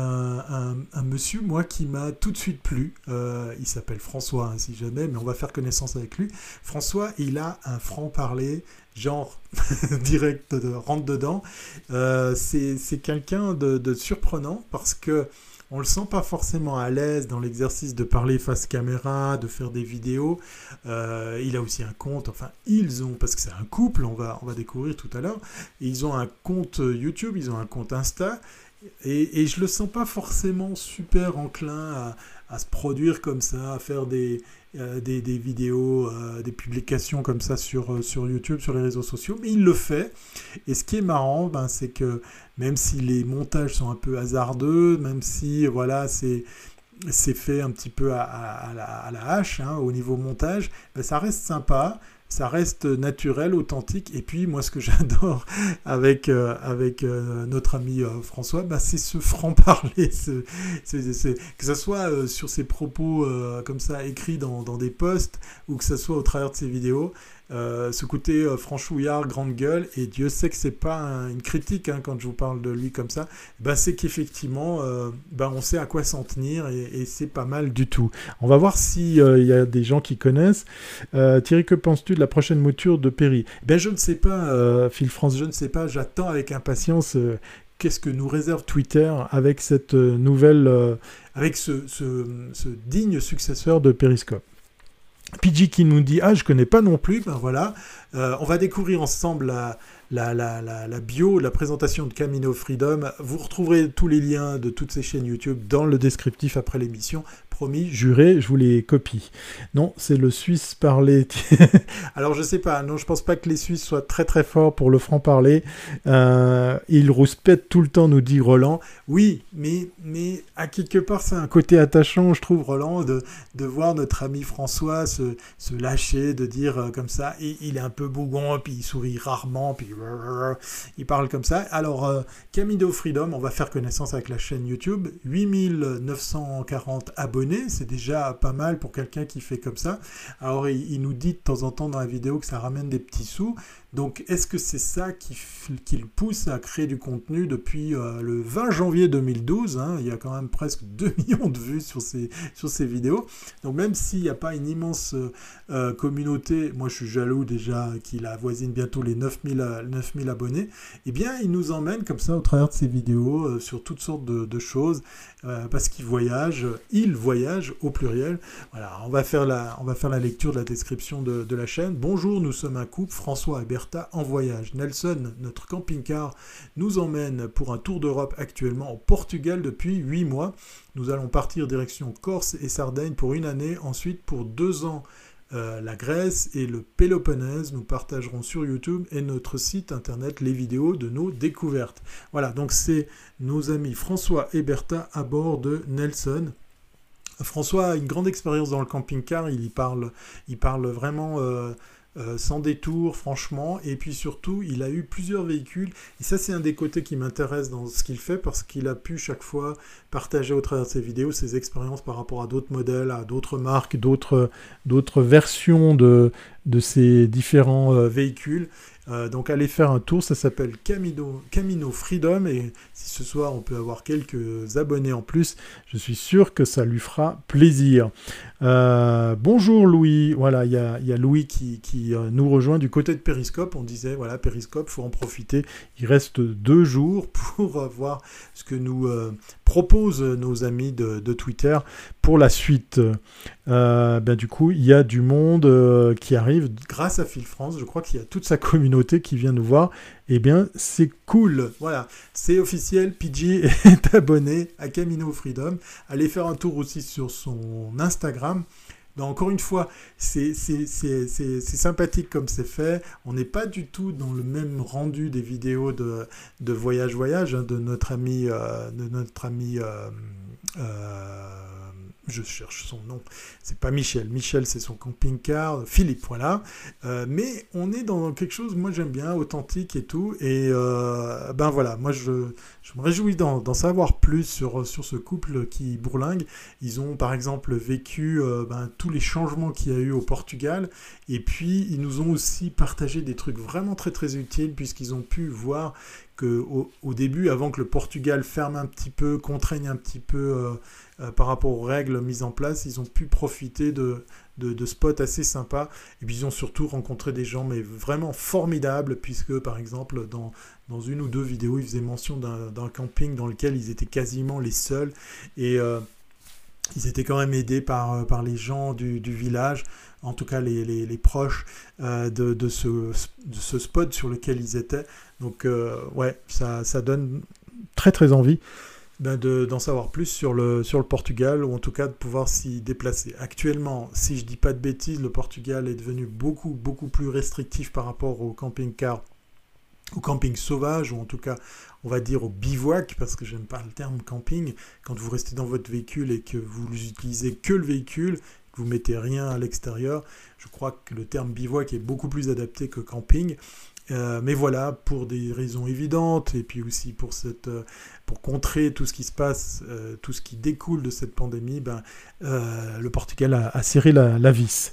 un, monsieur, moi, qui m'a tout de suite plu. Euh, il s'appelle François, hein, si jamais, mais on va faire connaissance avec lui. François, il a un franc-parler, genre <laughs> direct, de, rentre dedans. Euh, c'est quelqu'un de, surprenant parce que on le sent pas forcément à l'aise dans l'exercice de parler face caméra, de faire des vidéos. Euh, il a aussi un compte, enfin ils ont, parce que c'est un couple, on va, on découvrir tout à l'heure, ils ont un compte YouTube, ils ont un compte Insta, et, et je le sens pas forcément super enclin à, à se produire comme ça, à faire des, euh, des, vidéos, euh, des publications comme ça sur, euh, sur YouTube, sur les réseaux sociaux, mais il le fait. Et ce qui est marrant, ben, c'est que même si les montages sont un peu hasardeux, même si voilà, c'est c'est fait un petit peu à, la, hache hein, au niveau montage, ben, ça reste sympa ça reste naturel, authentique. Et puis moi, ce que <laughs> j'adore avec, euh, avec euh, notre ami euh, François, bah, c'est ce franc-parler, <laughs> que ce soit sur ses propos comme ça écrits dans, dans, des posts ou que ce soit au travers de ses vidéos. Euh, ce côté euh, franchouillard, grande gueule, et Dieu sait que c'est pas une critique hein, quand je vous parle de lui comme ça, bah, c'est qu'effectivement, euh, bah, on sait à quoi s'en tenir et, c'est pas mal du tout. On va voir s'il il y a des gens qui connaissent. Thierry, que penses-tu de la prochaine mouture de Perry? Ben, Je ne sais pas, Phil France, je ne sais pas, j'attends avec impatience qu'est-ce que nous réserve Twitter avec cette nouvelle, avec ce, ce, digne successeur de Periscope. PG qui nous dit Ah, je connais pas non plus. Ben voilà, euh, on va découvrir ensemble la, bio, la présentation de Camino Freedom. Vous retrouverez tous les liens de toutes ces chaînes YouTube dans le descriptif après l'émission. Promis, juré, je vous les copie. Non, c'est le Suisse parler. <laughs> Alors je sais pas, non, je pense pas que les Suisses soient très très forts pour le franc-parler. Euh, ils rouspètent tout le temps, nous dit Roland. Oui, mais, mais à quelque part, c'est un côté attachant, je trouve, Roland, de, de voir notre ami François se, se lâcher, de dire euh, comme ça. Et il est un peu bougon, puis il sourit rarement, puis <laughs> il parle comme ça. Alors, euh, Camino Freedom, on va faire connaissance avec la chaîne YouTube. 8940 abonnés c'est déjà pas mal pour quelqu'un qui fait comme ça. Alors il, nous dit de temps en temps dans la vidéo que ça ramène des petits sous. Donc est-ce que c'est ça qui, le pousse à créer du contenu depuis euh, le 20 janvier 2012 hein? Il y a quand même presque <laughs> 2 millions de vues sur ces, vidéos. Donc même s'il n'y a pas une immense euh, euh, communauté, moi je suis jaloux déjà qu'il avoisine bientôt les 9000, 9000 abonnés, eh bien il nous emmène comme ça au travers de ces vidéos sur toutes sortes de, choses parce qu'il voyage, il voyage au pluriel. Voilà, on va faire la, lecture de la description de, de la chaîne. Bonjour, nous sommes un couple, François et En voyage. Nelson, notre camping-car, nous emmène pour un tour d'Europe actuellement au Portugal depuis 8 mois. Nous allons partir direction Corse et Sardaigne pour une année, ensuite pour deux ans euh, la Grèce et le Péloponnèse. Nous partagerons sur YouTube et notre site internet les vidéos de nos découvertes. Voilà, donc c'est nos amis François et Bertha à bord de Nelson. François a une grande expérience dans le camping-car, il y parle, il parle vraiment euh, euh, sans détour, franchement. Et puis surtout, il a eu plusieurs véhicules. Et ça, c'est un des côtés qui m'intéresse dans ce qu'il fait parce qu'il a pu chaque fois partager au travers de ses vidéos ses expériences par rapport à d'autres modèles, à d'autres marques, d'autres versions de, de ces différents euh, véhicules. Euh, donc allez faire un tour, ça s'appelle Camino, Camino Freedom et si ce soir on peut avoir quelques abonnés en plus, je suis sûr que ça lui fera plaisir. Euh, bonjour Louis, voilà, il y a, Louis qui, euh, nous rejoint du côté de Periscope. On disait, voilà, Periscope, faut en profiter. Il reste deux jours pour <laughs> voir ce que nous proposent nos amis de, Twitter pour la suite. ben, du coup, il y a du monde qui arrive grâce à Phil France. Je crois qu'il y a toute sa communauté qui vient nous voir. Eh bien, c'est cool. Voilà, c'est officiel. PG <laughs> est abonné à Camino Freedom. Allez faire un tour aussi sur son Instagram. encore une fois, c'est sympathique comme c'est fait. On n'est pas du tout dans le même rendu des vidéos de, voyage-voyage hein, de notre ami, euh, euh, euh, je cherche son nom, c'est pas Michel, Michel c'est son camping-car, Philippe, voilà. Euh, mais on est dans quelque chose, moi j'aime bien, authentique et tout, et euh, ben voilà, moi je, je me réjouis d'en savoir plus sur, sur ce couple qui bourlingue. Ils ont par exemple vécu euh, ben, tous les changements qu'il y a eu au Portugal, et puis ils nous ont aussi partagé des trucs vraiment très très utiles, puisqu'ils ont pu voir que au, début, avant que le Portugal ferme un petit peu, contraigne un petit peu euh, par rapport aux règles mises en place, ils ont pu profiter de, de, spots assez sympas. Et puis ils ont surtout rencontré des gens mais vraiment formidables, puisque par exemple dans, dans une ou deux vidéos, ils faisaient mention d'un camping dans lequel ils étaient quasiment les seuls. Et euh, ils étaient quand même aidés par, euh, par les gens du, du village, en tout cas les, les, proches de, de, ce, de, ce, spot sur lequel ils étaient. Donc ouais, ça, ça donne très très envie ben d'en savoir plus sur le, sur le Portugal, ou en tout cas de pouvoir s'y déplacer. Actuellement, si je dis pas de bêtises, le Portugal est devenu beaucoup, beaucoup plus restrictif par rapport au camping-car, au camping sauvage, ou en tout cas, on va dire au bivouac, parce que j'aime pas le terme camping, quand vous restez dans votre véhicule et que vous n'utilisez que le véhicule, que vous mettez rien à l'extérieur, je crois que le terme bivouac est beaucoup plus adapté que camping. Euh, mais voilà, pour des raisons évidentes, et puis aussi pour, cette, euh, pour contrer tout ce qui se passe, euh, tout ce qui découle de cette pandémie, ben, le Portugal a, serré la, la vis.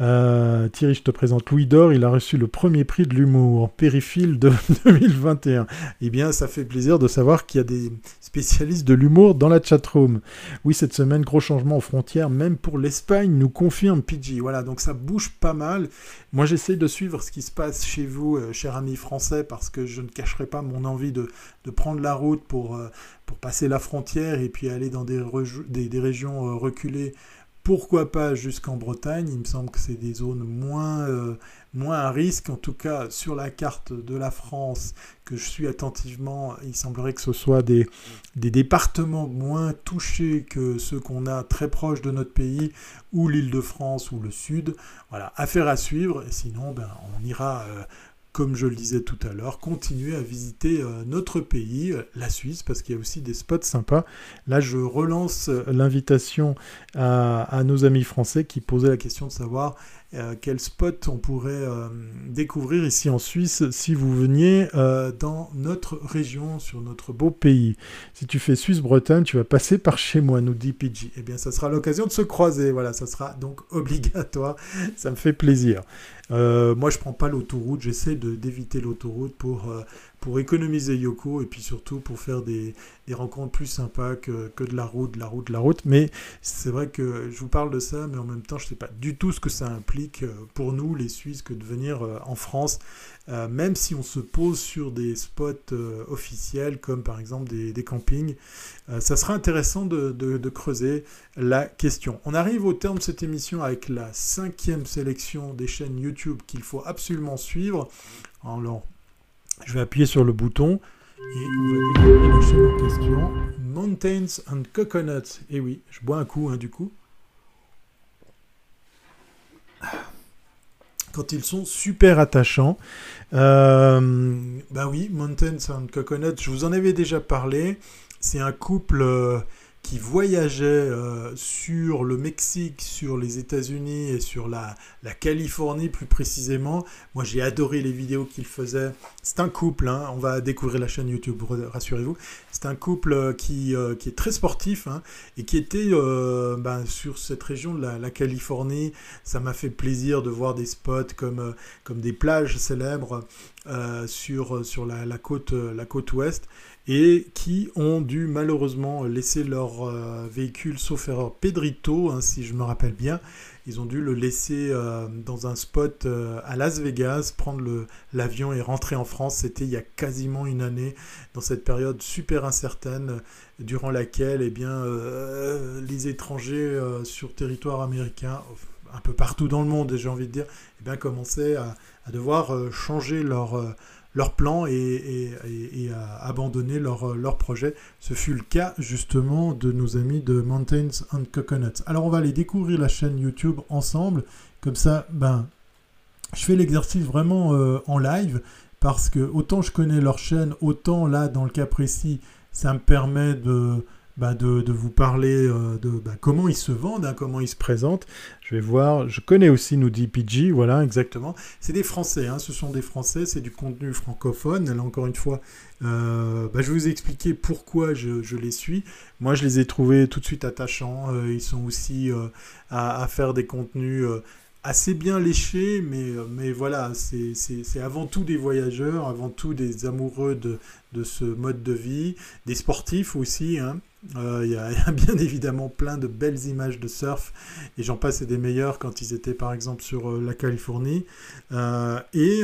Euh, Thierry, je te présente Louis Dor. Il a reçu le premier prix de l'humour périphile de <laughs> 2021. Eh bien, ça fait plaisir de savoir qu'il y a des spécialistes de l'humour dans la chatroom. Oui, cette semaine, gros changement aux frontières, même pour l'Espagne, nous confirme PG. Voilà, donc ça bouge pas mal. Moi, j'essaie de suivre ce qui se passe chez vous, euh, chers amis français, parce que je ne cacherai pas mon envie de, prendre la route pour, euh, pour passer la frontière et puis aller dans des, des régions reculées pourquoi pas jusqu'en Bretagne Il me semble que c'est des zones moins, euh, moins à risque. En tout cas, sur la carte de la France que je suis attentivement, il semblerait que ce soit des, des départements moins touchés que ceux qu'on a très proches de notre pays, ou l'île de France ou le sud. Voilà, affaire à suivre. Sinon, ben, on ira euh, comme je le disais tout à l'heure, continuer à visiter euh, notre pays, euh, la Suisse, parce qu'il y a aussi des spots sympas. Là, je relance euh, l'invitation à, nos amis français qui posaient la question de savoir euh, quel spot on pourrait euh, découvrir ici en Suisse si vous veniez euh, dans notre région, sur notre beau pays? Si tu fais Suisse-Bretagne, tu vas passer par chez moi, nous dit PG. Eh bien, ça sera l'occasion de se croiser. Voilà, ça sera donc <laughs> obligatoire. Ça me fait plaisir. moi, je prends pas l'autoroute. J'essaie d'éviter l'autoroute pour pour économiser Yoko et puis surtout pour faire des, rencontres plus sympas que, de la route, de la route, de la route. Mais c'est vrai que je vous parle de ça, mais en même temps, je ne sais pas du tout ce que ça implique déclic pour nous, les Suisses, que de venir en France, même si on se pose sur des spots officiels, comme par exemple des, campings. ça sera intéressant de, de, creuser la question. On arrive au terme de cette émission avec la cinquième sélection des chaînes YouTube qu'il faut absolument suivre. Alors, je vais appuyer sur le bouton et on va découvrir la question. Mountains and Coconuts. Et oui, je bois un coup hein, du coup. Quand ils sont super attachants. Euh, bah oui, Mountains and Coconuts, je vous en avais déjà parlé. C'est un couple euh, qui voyageait euh, sur le Mexique, sur les États-Unis et sur la, Californie plus précisément. Moi, j'ai adoré les vidéos qu'il faisait. C'est un couple, hein, on va découvrir la chaîne YouTube, rassurez-vous. C'est un couple euh, qui, euh, qui, est très sportif hein, et qui était ben, sur cette région de la, Californie. Ça m'a fait plaisir de voir des spots comme, des plages célèbres sur, la côte ouest et qui ont dû malheureusement laisser leur euh, véhicule, sauf erreur Pedrito, hein, si je me rappelle bien. Ils ont dû le laisser euh, dans un spot euh, à Las Vegas, prendre l'avion et rentrer en France. C'était il y a quasiment une année, dans cette période super incertaine, durant laquelle eh bien, les étrangers sur territoire américain, un peu partout dans le monde, j'ai envie de dire, eh bien, commençaient à, à devoir changer leur leur plan et, à abandonner leur, leur, projet. Ce fut le cas justement de nos amis de Mountains and Coconuts. Alors on va aller découvrir la chaîne YouTube ensemble. Comme ça, ben, je fais l'exercice vraiment euh, en live parce que autant je connais leur chaîne, autant là, dans le cas précis, ça me permet de bah, de, vous parler euh, de bah, comment ils se vendent, hein, comment ils se présentent. Je vais voir, je connais aussi nous dit PG, voilà, exactement. C'est des Français, hein, ce sont des Français, c'est du contenu francophone. Là, encore une fois, euh, bah, je vais vous expliquer pourquoi je, les suis. Moi, je les ai trouvés tout de suite attachants. Euh, ils sont aussi à, faire des contenus assez bien léchés, mais, mais voilà, c'est avant tout des voyageurs, avant tout des amoureux de, de ce mode de vie, des sportifs aussi. Hein. Euh, il y, a <laughs> bien évidemment plein de belles images de surf et j'en passe des meilleurs quand ils étaient par exemple sur euh, la Californie. Euh, et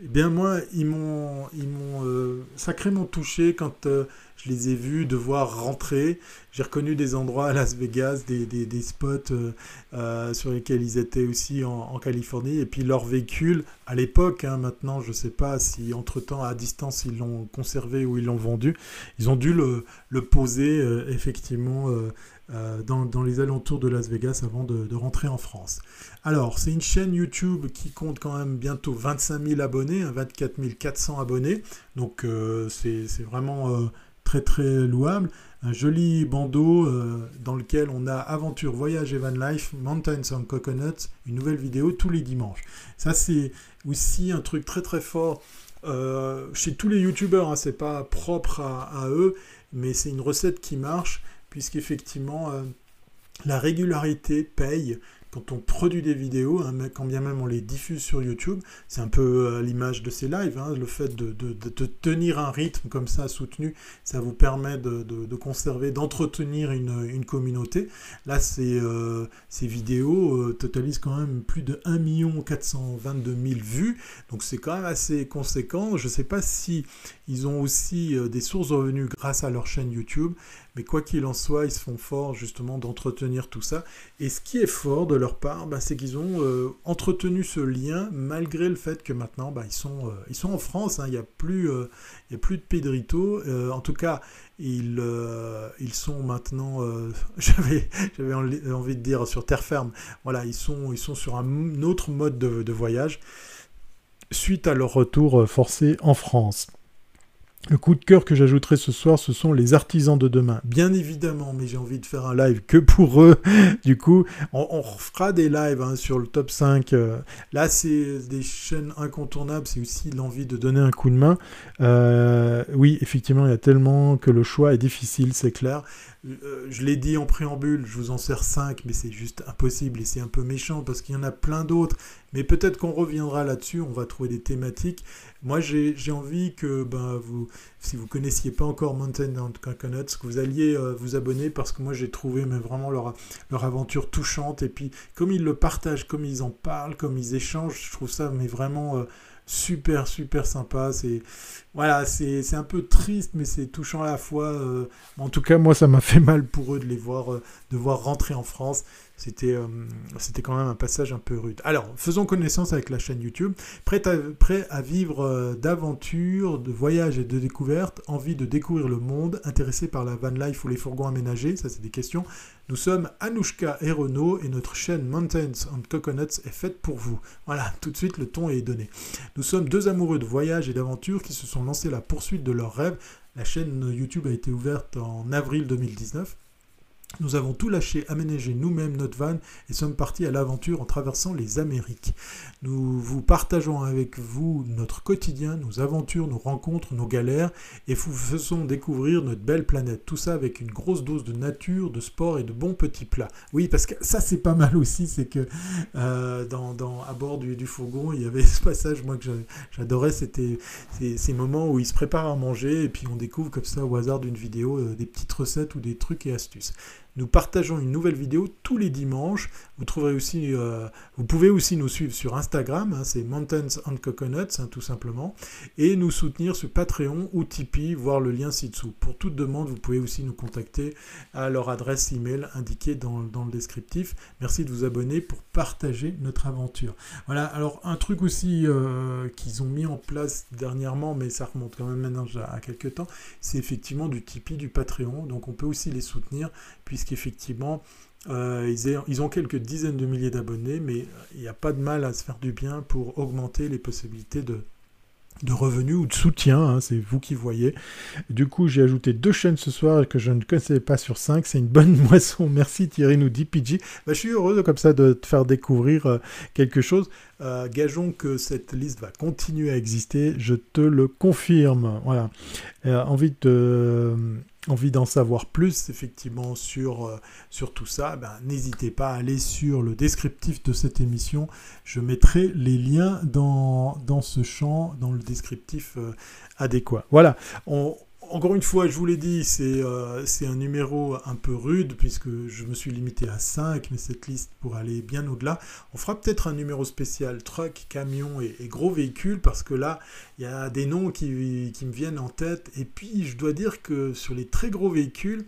eh bien moi, ils m'ont, ils m'ont sacrément touché quand je les ai vus devoir rentrer. J'ai reconnu des endroits à Las Vegas, des, des, spots euh, euh, sur lesquels ils étaient aussi en, Californie. Et puis leur véhicule, à l'époque, hein, maintenant, je ne sais pas si entre-temps, à distance, ils l'ont conservé ou ils l'ont vendu. Ils ont dû le, le poser, euh, effectivement, dans, dans, les alentours de Las Vegas avant de, rentrer en France. Alors, c'est une chaîne YouTube qui compte quand même bientôt 25 000 abonnés, 24 hein, 400 abonnés. Donc, c'est vraiment très louable. Un joli bandeau euh, dans lequel on a aventure, voyage et van life, Mountains and Coconuts, une nouvelle vidéo tous les dimanches. Ça c'est aussi un truc très très fort euh, chez tous les youtubeurs, hein, c'est pas propre à, eux, mais c'est une recette qui marche, puisqu'effectivement euh, la régularité paye quand on produit des vidéos, hein, quand bien même on les diffuse sur YouTube, c'est un peu à l'image de ces lives, hein, le fait de, tenir un rythme comme ça soutenu, ça vous permet de, conserver, d'entretenir une, communauté. Là, ces, euh, vidéos euh, totalisent quand même plus de 1 422 000 vues, donc c'est quand même assez conséquent. Je ne sais pas si ils ont aussi euh, des sources de revenus grâce à leur chaîne YouTube, mais quoi qu'il en soit, ils se font fort justement d'entretenir tout ça. Et ce qui est fort de leur part, bah, c'est qu'ils ont euh, entretenu ce lien malgré le fait que maintenant bah, ils, sont, euh, ils sont en France. Hein. il n'y a, plus, euh, a plus de Pedrito. en tout cas, ils, ils sont maintenant, <laughs> j'avais, envie de dire sur terre ferme. Voilà, ils sont, ils sont sur un autre mode de, de voyage suite à leur retour forcé en France. Le coup de cœur que j'ajouterai ce soir, ce sont les artisans de demain. Bien évidemment, mais j'ai envie de faire un live que pour eux. <laughs> Du coup, on, fera des lives hein, sur le top 5. Euh. Là, c'est des chaînes incontournables. C'est aussi l'envie de donner un coup de main. Euh, oui, effectivement, il y a tellement que le choix est difficile, c'est clair. Euh, je l'ai dit en préambule, je vous en sers 5, mais c'est juste impossible et c'est un peu méchant parce qu'il y en a plein d'autres. Mais peut-être qu'on reviendra là-dessus, on va trouver des thématiques. Moi, j'ai envie que ben, vous, si vous connaissiez pas encore Mountain and Coconuts, que vous alliez euh, vous abonner parce que moi j'ai trouvé mais vraiment leur, leur aventure touchante. Et puis, comme ils le partagent, comme ils en parlent, comme ils échangent, je trouve ça mais vraiment... Euh, super super sympa c'est voilà c'est un peu triste mais c'est touchant à la fois euh. en tout cas moi ça m'a fait mal pour eux de les voir de voir rentrer en France c'était euh, c'était quand même un passage un peu rude. Alors, faisons connaissance avec la chaîne YouTube. Prêt à, prêt à vivre euh, d'aventures, de voyages et de découvertes, envie de découvrir le monde, intéressé par la van life ou les fourgons aménagés, ça c'est des questions. Nous sommes Anouchka et Renault et notre chaîne Mountains and Coconuts est faite pour vous. Voilà, <laughs> tout de suite le ton est donné. Nous sommes deux amoureux de voyages et d'aventures qui se sont lancés à la poursuite de leurs rêves. La chaîne YouTube a été ouverte en avril 2019. Nous avons tout lâché, aménagé nous-mêmes notre van et sommes partis à l'aventure en traversant les Amériques. Nous vous partageons avec vous notre quotidien, nos aventures, nos rencontres, nos galères et vous faisons découvrir notre belle planète. Tout ça avec une grosse dose de nature, de sport et de bons petits plats. Oui, parce que ça c'est pas mal aussi, c'est que euh, dans, à bord du, fourgon, il y avait <laughs> ce passage moi que j'adorais, c'était ces, moments où ils se préparent à manger et puis on découvre comme ça au hasard d'une vidéo euh, des petites recettes ou des trucs et astuces. Nous partageons une nouvelle vidéo tous les dimanches. Vous, trouverez aussi, euh, vous pouvez aussi nous suivre sur Instagram, hein, c'est Mountains and Coconuts, hein, tout simplement, et nous soutenir sur Patreon ou Tipeee, voir le lien ci-dessous. Pour toute demande, vous pouvez aussi nous contacter à leur adresse email indiquée dans, le descriptif. Merci de vous abonner pour partager notre aventure. Voilà, alors un truc aussi euh, qu'ils ont mis en place dernièrement, mais ça remonte quand même maintenant à quelques temps, c'est effectivement du Tipeee, du Patreon. Donc on peut aussi les soutenir puisqu'effectivement, euh, ils, ont quelques dizaines de milliers d'abonnés, mais il n'y a pas de mal à se faire du bien pour augmenter les possibilités de, de revenus ou de soutien, hein, c'est vous qui voyez. Du coup, j'ai ajouté deux chaînes ce soir que je ne connaissais pas sur cinq. C'est une bonne <laughs> moisson. Merci Thierry, nous dit PG. Bah, je suis heureux comme ça de te faire découvrir euh, quelque chose. Euh, gageons que cette liste va continuer à exister, je te le confirme. Voilà. envie de envie d'en savoir plus effectivement sur, euh, tout ça, ben, n'hésitez pas à aller sur le descriptif de cette émission. Je mettrai les liens dans, ce champ, dans le descriptif euh, adéquat. Voilà, encore une fois, je vous l'ai dit, euh, c'est un numéro un peu rude puisque je me suis limité à 5, mais cette liste pour aller bien au-delà. On fera peut-être un numéro spécial truck, camion et, gros véhicules parce que là, il y a des noms qui, me viennent en tête. Et puis, je dois dire que sur les très gros véhicules,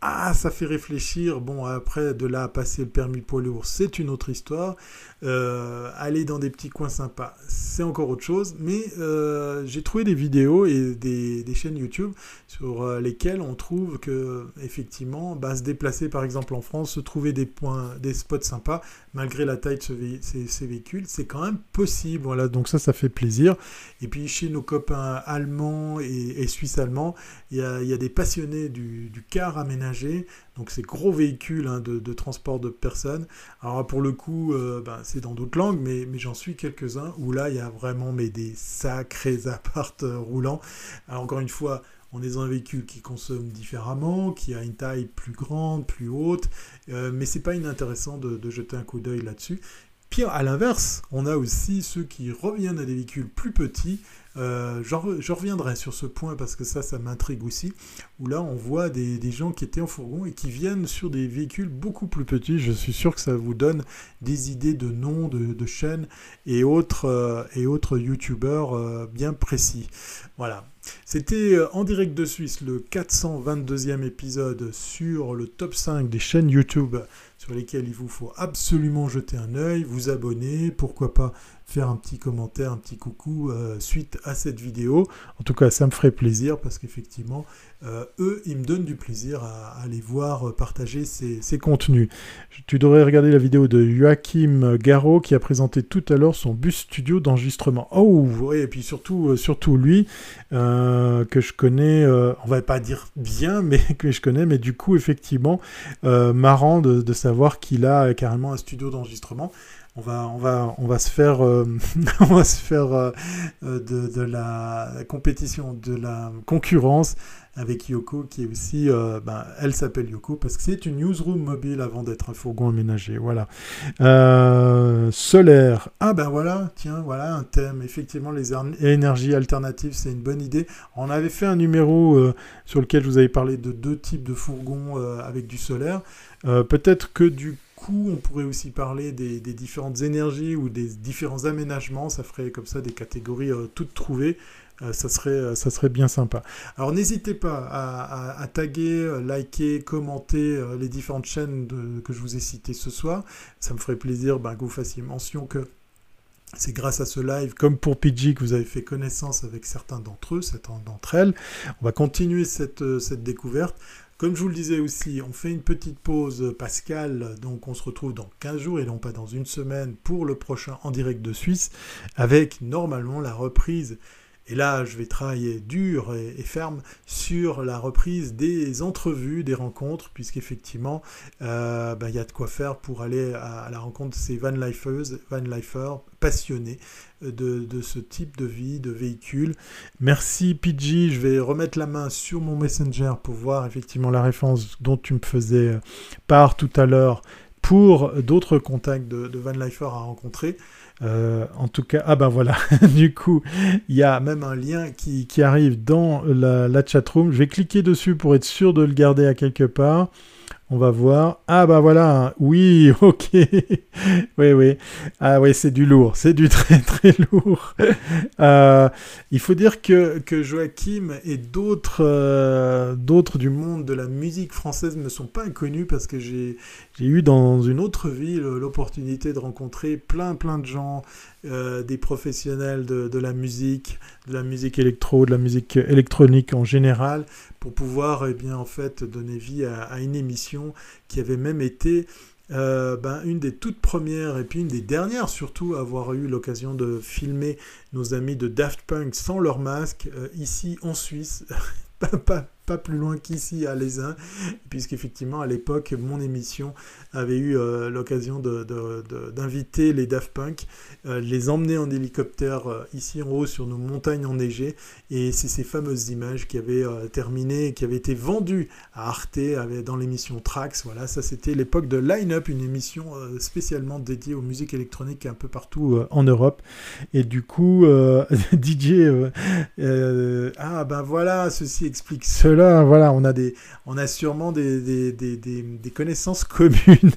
ah, ça fait réfléchir. Bon, après, de là à passer le permis poids lourd, c'est une autre histoire. Euh, aller dans des petits coins sympas, c'est encore autre chose. Mais euh, j'ai trouvé des vidéos et des, chaînes YouTube sur euh, lesquelles on trouve que, effectivement, bah, se déplacer par exemple en France, se trouver des points, des spots sympas, malgré la taille de ces, véhicules, c'est quand même possible. Voilà, donc ça, ça fait plaisir. Et puis chez nos copains allemands et, suisses allemands, il y a, des passionnés du, du car aménagé, donc ces gros véhicules hein, de, transport de personnes. Alors pour le coup, euh, ben, c'est dans d'autres langues, mais, j'en suis quelques-uns où là, il y a vraiment des sacrés <laughs> appartes euh, roulants. Encore une fois, on est dans un véhicule qui consomme différemment, qui a une taille plus grande, plus haute, euh, mais c'est pas inintéressant de, de jeter un coup d'œil là-dessus. Pire, à l'inverse, on a aussi ceux qui reviennent à des véhicules plus petits. Euh, je reviendrai sur ce point parce que ça, ça m'intrigue aussi. Où là, on voit des, gens qui étaient en fourgon et qui viennent sur des véhicules beaucoup plus petits. Je suis sûr que ça vous donne des idées de noms, de, chaînes et autres, euh, et autres youtubeurs euh, bien précis. Voilà. C'était en direct de Suisse le 422e épisode sur le top 5 des chaînes YouTube sur lesquels il vous faut absolument jeter un œil, vous abonner, pourquoi pas faire un petit commentaire, un petit coucou euh, suite à cette vidéo. En tout cas, ça me ferait plaisir parce qu'effectivement, euh, eux, ils me donnent du plaisir à, aller voir euh, partager ces, contenus. Tu devrais regarder la vidéo de Joachim Garraud qui a présenté tout à l'heure son bus studio d'enregistrement. Oh, oui, et puis surtout, surtout lui, que je connais, on va pas dire bien, mais <laughs> que je connais, mais du coup, effectivement, marrant de savoir qu'il a carrément un studio d'enregistrement. On va, on va, on va se faire, euh, <laughs> on va se faire euh, de, de, la compétition, de la concurrence avec Yoko, qui est aussi, euh, ben, elle s'appelle Yoko parce que c'est une newsroom mobile avant d'être un fourgon aménagé. Voilà. solaire. Ah ben voilà, tiens, voilà un thème. Effectivement, les énergies alternatives, c'est une bonne idée. On avait fait un numéro sur lequel je vous avais parlé de deux types de fourgons avec du solaire. Peut-être que du on pourrait aussi parler des, différentes énergies ou des différents aménagements. Ça ferait comme ça des catégories euh, toutes trouvées. Euh, ça, serait, euh, ça serait bien sympa. Alors n'hésitez pas à, taguer, liker, commenter les différentes chaînes que je vous ai citées ce soir. Ça me ferait plaisir ben, que vous fassiez mention que c'est grâce à ce live, comme pour PG, que vous avez fait connaissance avec certains d'entre eux, certains d'entre elles. On va continuer cette, cette découverte. Comme je vous le disais aussi, on fait une petite pause Pascal, donc on se retrouve dans 15 jours et non pas dans une semaine pour le prochain en direct de Suisse, avec normalement la reprise et là, je vais travailler dur et, ferme sur la reprise des entrevues, des rencontres, puisqu'effectivement, euh, ben, il y a de quoi faire pour aller à, la rencontre de ces van lifers, passionnés de, ce type de vie, de véhicule. Merci PG, je vais remettre la main sur mon Messenger pour voir effectivement la référence dont tu me faisais part tout à l'heure pour d'autres contacts de, de Van Lifer à rencontrer. Euh, en tout cas, ah ben voilà, <laughs> du coup, il y a même un lien qui, arrive dans la, la chatroom. Je vais cliquer dessus pour être sûr de le garder à quelque part. On va voir. Ah bah voilà, oui, <laughs> ok. oui, oui. Ah oui, c'est du lourd, c'est du <laughs> très très lourd. Euh, il faut dire que, que Joachim et d'autres euh, d'autres du monde de la musique française ne sont pas inconnus parce que j'ai eu dans une autre ville l'opportunité de rencontrer plein plein de gens, euh, des professionnels de, la musique, de la musique électro, de la musique électronique en général, pour pouvoir eh bien, en fait, donner vie à, une émission qui avait même été euh, ben, une des toutes premières et puis une des dernières surtout à avoir eu l'occasion de filmer nos amis de Daft Punk sans leur masque euh, ici en Suisse. <laughs> plus loin qu'ici à Lesin, puisqu'effectivement à l'époque mon émission avait eu euh, l'occasion d'inviter les Daft Punk, euh, les emmener en hélicoptère euh, ici en haut sur nos montagnes enneigées, et c'est ces fameuses images qui avaient terminé, qui avaient été vendues à Arte dans l'émission Trax. Voilà, ça c'était l'époque de Line Up, une émission spécialement dédiée aux musiques électroniques un peu partout en Europe. Et du coup, <laughs> DJ, ah ben voilà, ceci explique cela là, voilà, on a, des, on a sûrement des, des, connaissances <laughs> communes.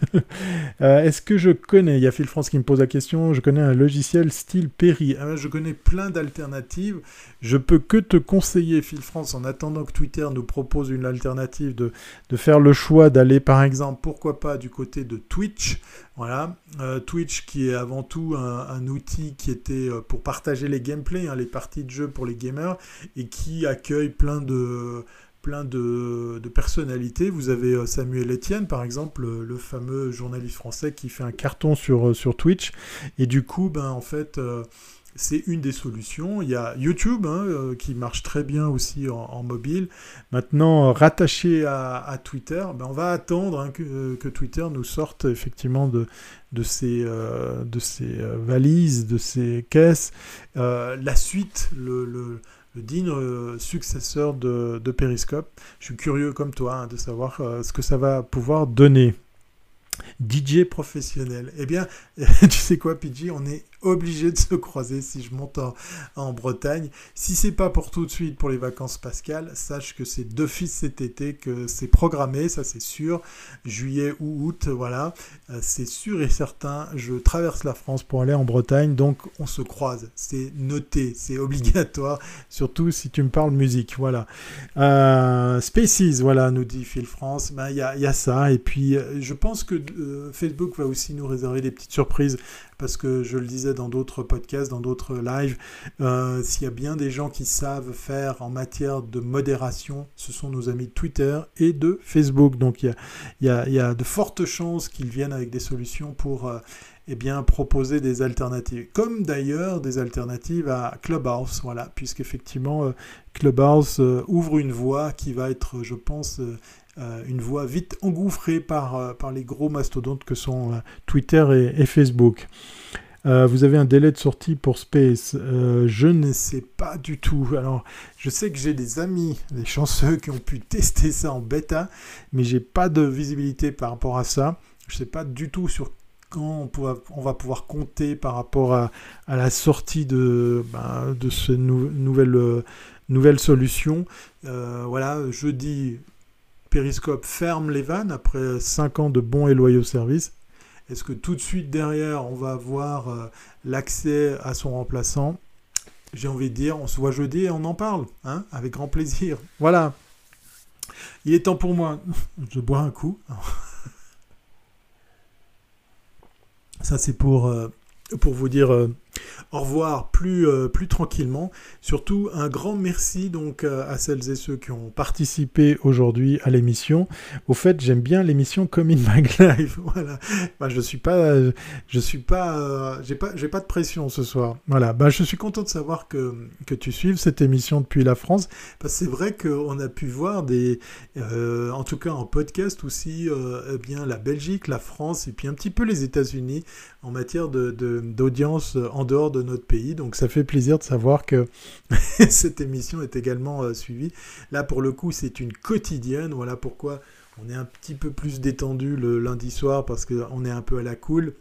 Euh, est-ce que je connais, il y a Phil France qui me pose la question, je connais un logiciel style Perry. Ah, je connais plein d'alternatives. Je peux que te conseiller, Phil France, en attendant que Twitter nous propose une alternative, de, de faire le choix d'aller, par exemple, pourquoi pas du côté de Twitch. Voilà, euh, Twitch qui est avant tout un, outil qui était euh, pour partager les gameplays, hein, les parties de jeu pour les gamers, et qui accueille plein de plein de, personnalités. Vous avez euh, Samuel Etienne, par exemple, le, fameux journaliste français qui fait un carton sur, euh, sur Twitch. Et du coup, ben, en fait, euh, c'est une des solutions. Il y a YouTube hein, qui marche très bien aussi en, mobile. Maintenant, rattaché à, Twitter, ben, on va attendre hein, que, Twitter nous sorte effectivement de, de ces, de ces valises, de ces caisses. la suite, le digne euh, successeur de, Periscope. Je suis curieux comme toi hein, de savoir euh, ce que ça va pouvoir donner. DJ professionnel. Eh bien, <laughs> tu sais quoi, PJ, on est obligé de se croiser si je monte en, Bretagne. Si c'est pas pour tout de suite pour les vacances pascales, sache que c'est d'office cet été que c'est programmé, ça c'est sûr. Juillet ou août, voilà, euh, c'est sûr et certain. Je traverse la France pour aller en Bretagne, donc on se croise. C'est noté, c'est obligatoire, surtout si tu me parles musique, voilà. Euh, voilà, nous dit Phil France. Ben, il y, a, ça, et puis euh, je pense que Facebook va aussi nous réserver des petites surprises parce que je le disais dans d'autres podcasts, dans d'autres lives, euh, s'il y a bien des gens qui savent faire en matière de modération, ce sont nos amis de Twitter et de Facebook. Donc il y a, de fortes chances qu'ils viennent avec des solutions pour euh, eh bien, proposer des alternatives. Comme d'ailleurs des alternatives à Clubhouse, voilà, puisqu'effectivement euh, Clubhouse ouvre une voie qui va être, je pense, une voie vite engouffrée par, par les gros mastodontes que sont Twitter et, Facebook. vous avez un délai de sortie pour Space. je ne sais pas du tout. Alors, je sais que j'ai des amis, des chanceux qui ont pu tester ça en bêta, mais j'ai pas de visibilité par rapport à ça. Je ne sais pas du tout sur quand on, va pouvoir compter par rapport à, la sortie de, ben, de ce nouvelle, euh, nouvelle solution. Euh, voilà, jeudi, Periscope ferme les vannes après 5 ans de bons et loyaux services. Est-ce que tout de suite derrière, on va avoir euh, l'accès à son remplaçant? J'ai envie de dire, on se voit jeudi et on en parle, hein, avec grand plaisir. Voilà. Il est temps pour moi. <laughs> Je bois un coup. Ça, c'est pour, euh, pour vous dire euh, au revoir plus, euh, plus tranquillement. Surtout un grand merci donc euh, à celles et ceux qui ont participé aujourd'hui à l'émission. Au fait, j'aime bien l'émission comme in my <laughs> life. Voilà. Bah, je suis pas, je suis pas, euh, j'ai pas, j'ai pas de pression ce soir. Voilà. Bah, je suis content de savoir que, que tu suives cette émission depuis la France. Parce c'est vrai qu'on a pu voir des, en tout cas en podcast aussi, eh bien la Belgique, la France et puis un petit peu les États-Unis en matière de, d'audience en dehors de notre pays. Donc ça fait plaisir de savoir que <laughs> cette émission est également euh, suivie. Là, pour le coup, c'est une quotidienne. Voilà pourquoi on est un petit peu plus détendu le lundi soir parce qu'on est un peu à la cool.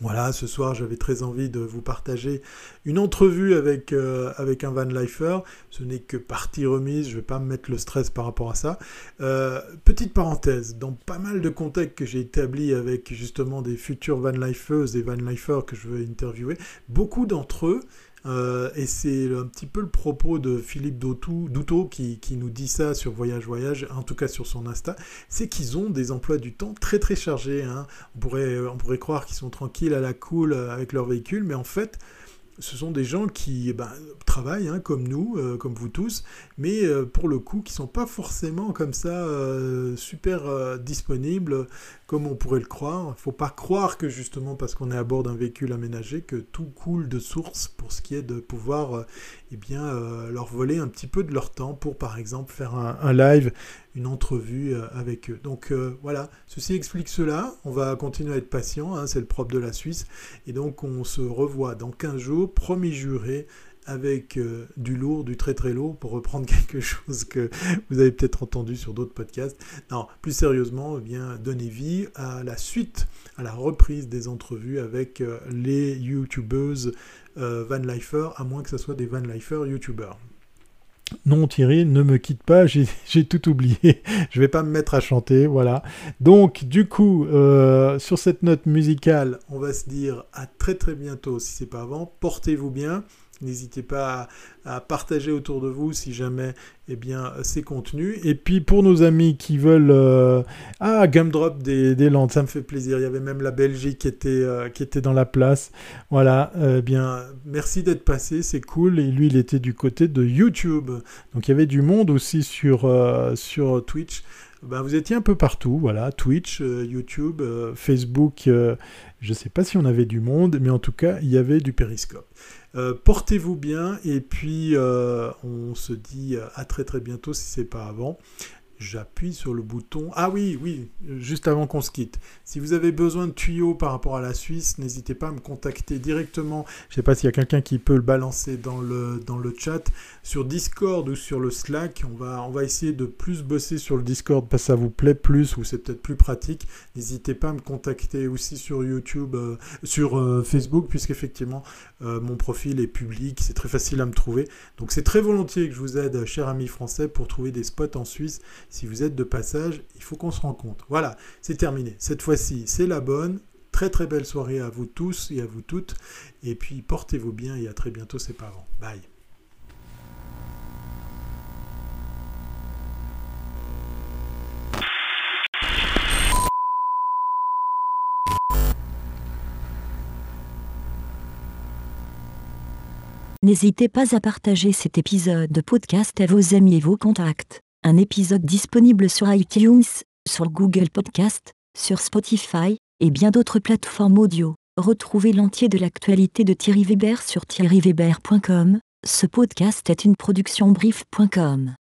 Voilà, ce soir j'avais très envie de vous partager une entrevue avec, euh, avec un Van Lifer. Ce n'est que partie remise, je ne vais pas me mettre le stress par rapport à ça. Euh, petite parenthèse, dans pas mal de contacts que j'ai établis avec justement des futurs Van Lifers et Van Lifers que je veux interviewer, beaucoup d'entre eux euh, et c'est un petit peu le propos de Philippe Douto qui, nous dit ça sur Voyage Voyage, en tout cas sur son Insta, c'est qu'ils ont des emplois du temps très très chargés. Hein. On, pourrait, on pourrait croire qu'ils sont tranquilles à la cool avec leur véhicule, mais en fait, ce sont des gens qui eh ben, travaillent hein, comme nous, euh, comme vous tous, mais euh, pour le coup qui sont pas forcément comme ça super disponibles comme on pourrait le croire. Il faut pas croire que justement parce qu'on est à bord d'un véhicule aménagé que tout coule de source pour ce qui est de pouvoir euh, eh bien, euh, leur voler un petit peu de leur temps pour par exemple faire un, live, une entrevue euh, avec eux. Donc voilà, ceci explique cela. On va continuer à être patient, hein, c'est le propre de la Suisse. Et donc on se revoit dans 15 jours, promis juré avec euh, du lourd, du très très lourd, pour reprendre <laughs> quelque chose que vous avez peut-être entendu sur d'autres podcasts. Non, plus sérieusement, eh bien donner vie à la suite, à la reprise des entrevues avec euh, les YouTubeuses euh, Van Lifer, à moins que ce soit des Van Lifer YouTubers. Non Thierry, ne me quitte pas, <laughs> j'ai tout oublié. Je vais pas me mettre à chanter, voilà. Donc du coup, sur cette note musicale, on va se dire à très très bientôt si c'est pas avant. Portez-vous bien. N'hésitez pas à, partager autour de vous si jamais eh bien, ces contenus. Et puis pour nos amis qui veulent... Euh, ah, Gumdrop des, des Landes, ça me fait plaisir. Il y avait même la Belgique qui était, euh, qui était dans la place. Voilà, eh bien, merci d'être passé, c'est cool. Et lui, il était du côté de YouTube. Donc il y avait du monde aussi sur, euh, sur Twitch. Ben, vous étiez un peu partout, voilà, Twitch, YouTube, Facebook, je ne sais pas si on avait du monde, mais en tout cas, il y avait du périscope. Euh, portez-vous bien et puis euh, on se dit à très très bientôt si c'est pas avant j'appuie sur le bouton. Ah oui, oui, juste avant qu'on se quitte. Si vous avez besoin de tuyaux par rapport à la Suisse, n'hésitez pas à me contacter directement. Je ne sais pas s'il y a quelqu'un qui peut le balancer dans le, dans le chat. Sur Discord ou sur le Slack, on va, on va essayer de plus bosser sur le Discord parce que ça vous plaît plus ou c'est peut-être plus pratique. N'hésitez pas à me contacter aussi sur YouTube, euh, sur euh, Facebook, puisqu'effectivement, euh, mon profil est public, c'est très facile à me trouver. Donc c'est très volontiers que je vous aide, cher ami français, pour trouver des spots en Suisse si vous êtes de passage, il faut qu'on se rencontre. Voilà, c'est terminé. Cette fois-ci, c'est la bonne. Très très belle soirée à vous tous et à vous toutes. Et puis portez-vous bien et à très bientôt, ses parents. Bye. N'hésitez pas à partager cet épisode de podcast à vos amis et vos contacts. Un épisode disponible sur iTunes, sur Google Podcast, sur Spotify, et bien d'autres plateformes audio. Retrouvez l'entier de l'actualité de Thierry Weber sur thierryweber.com. Ce podcast est une production brief.com.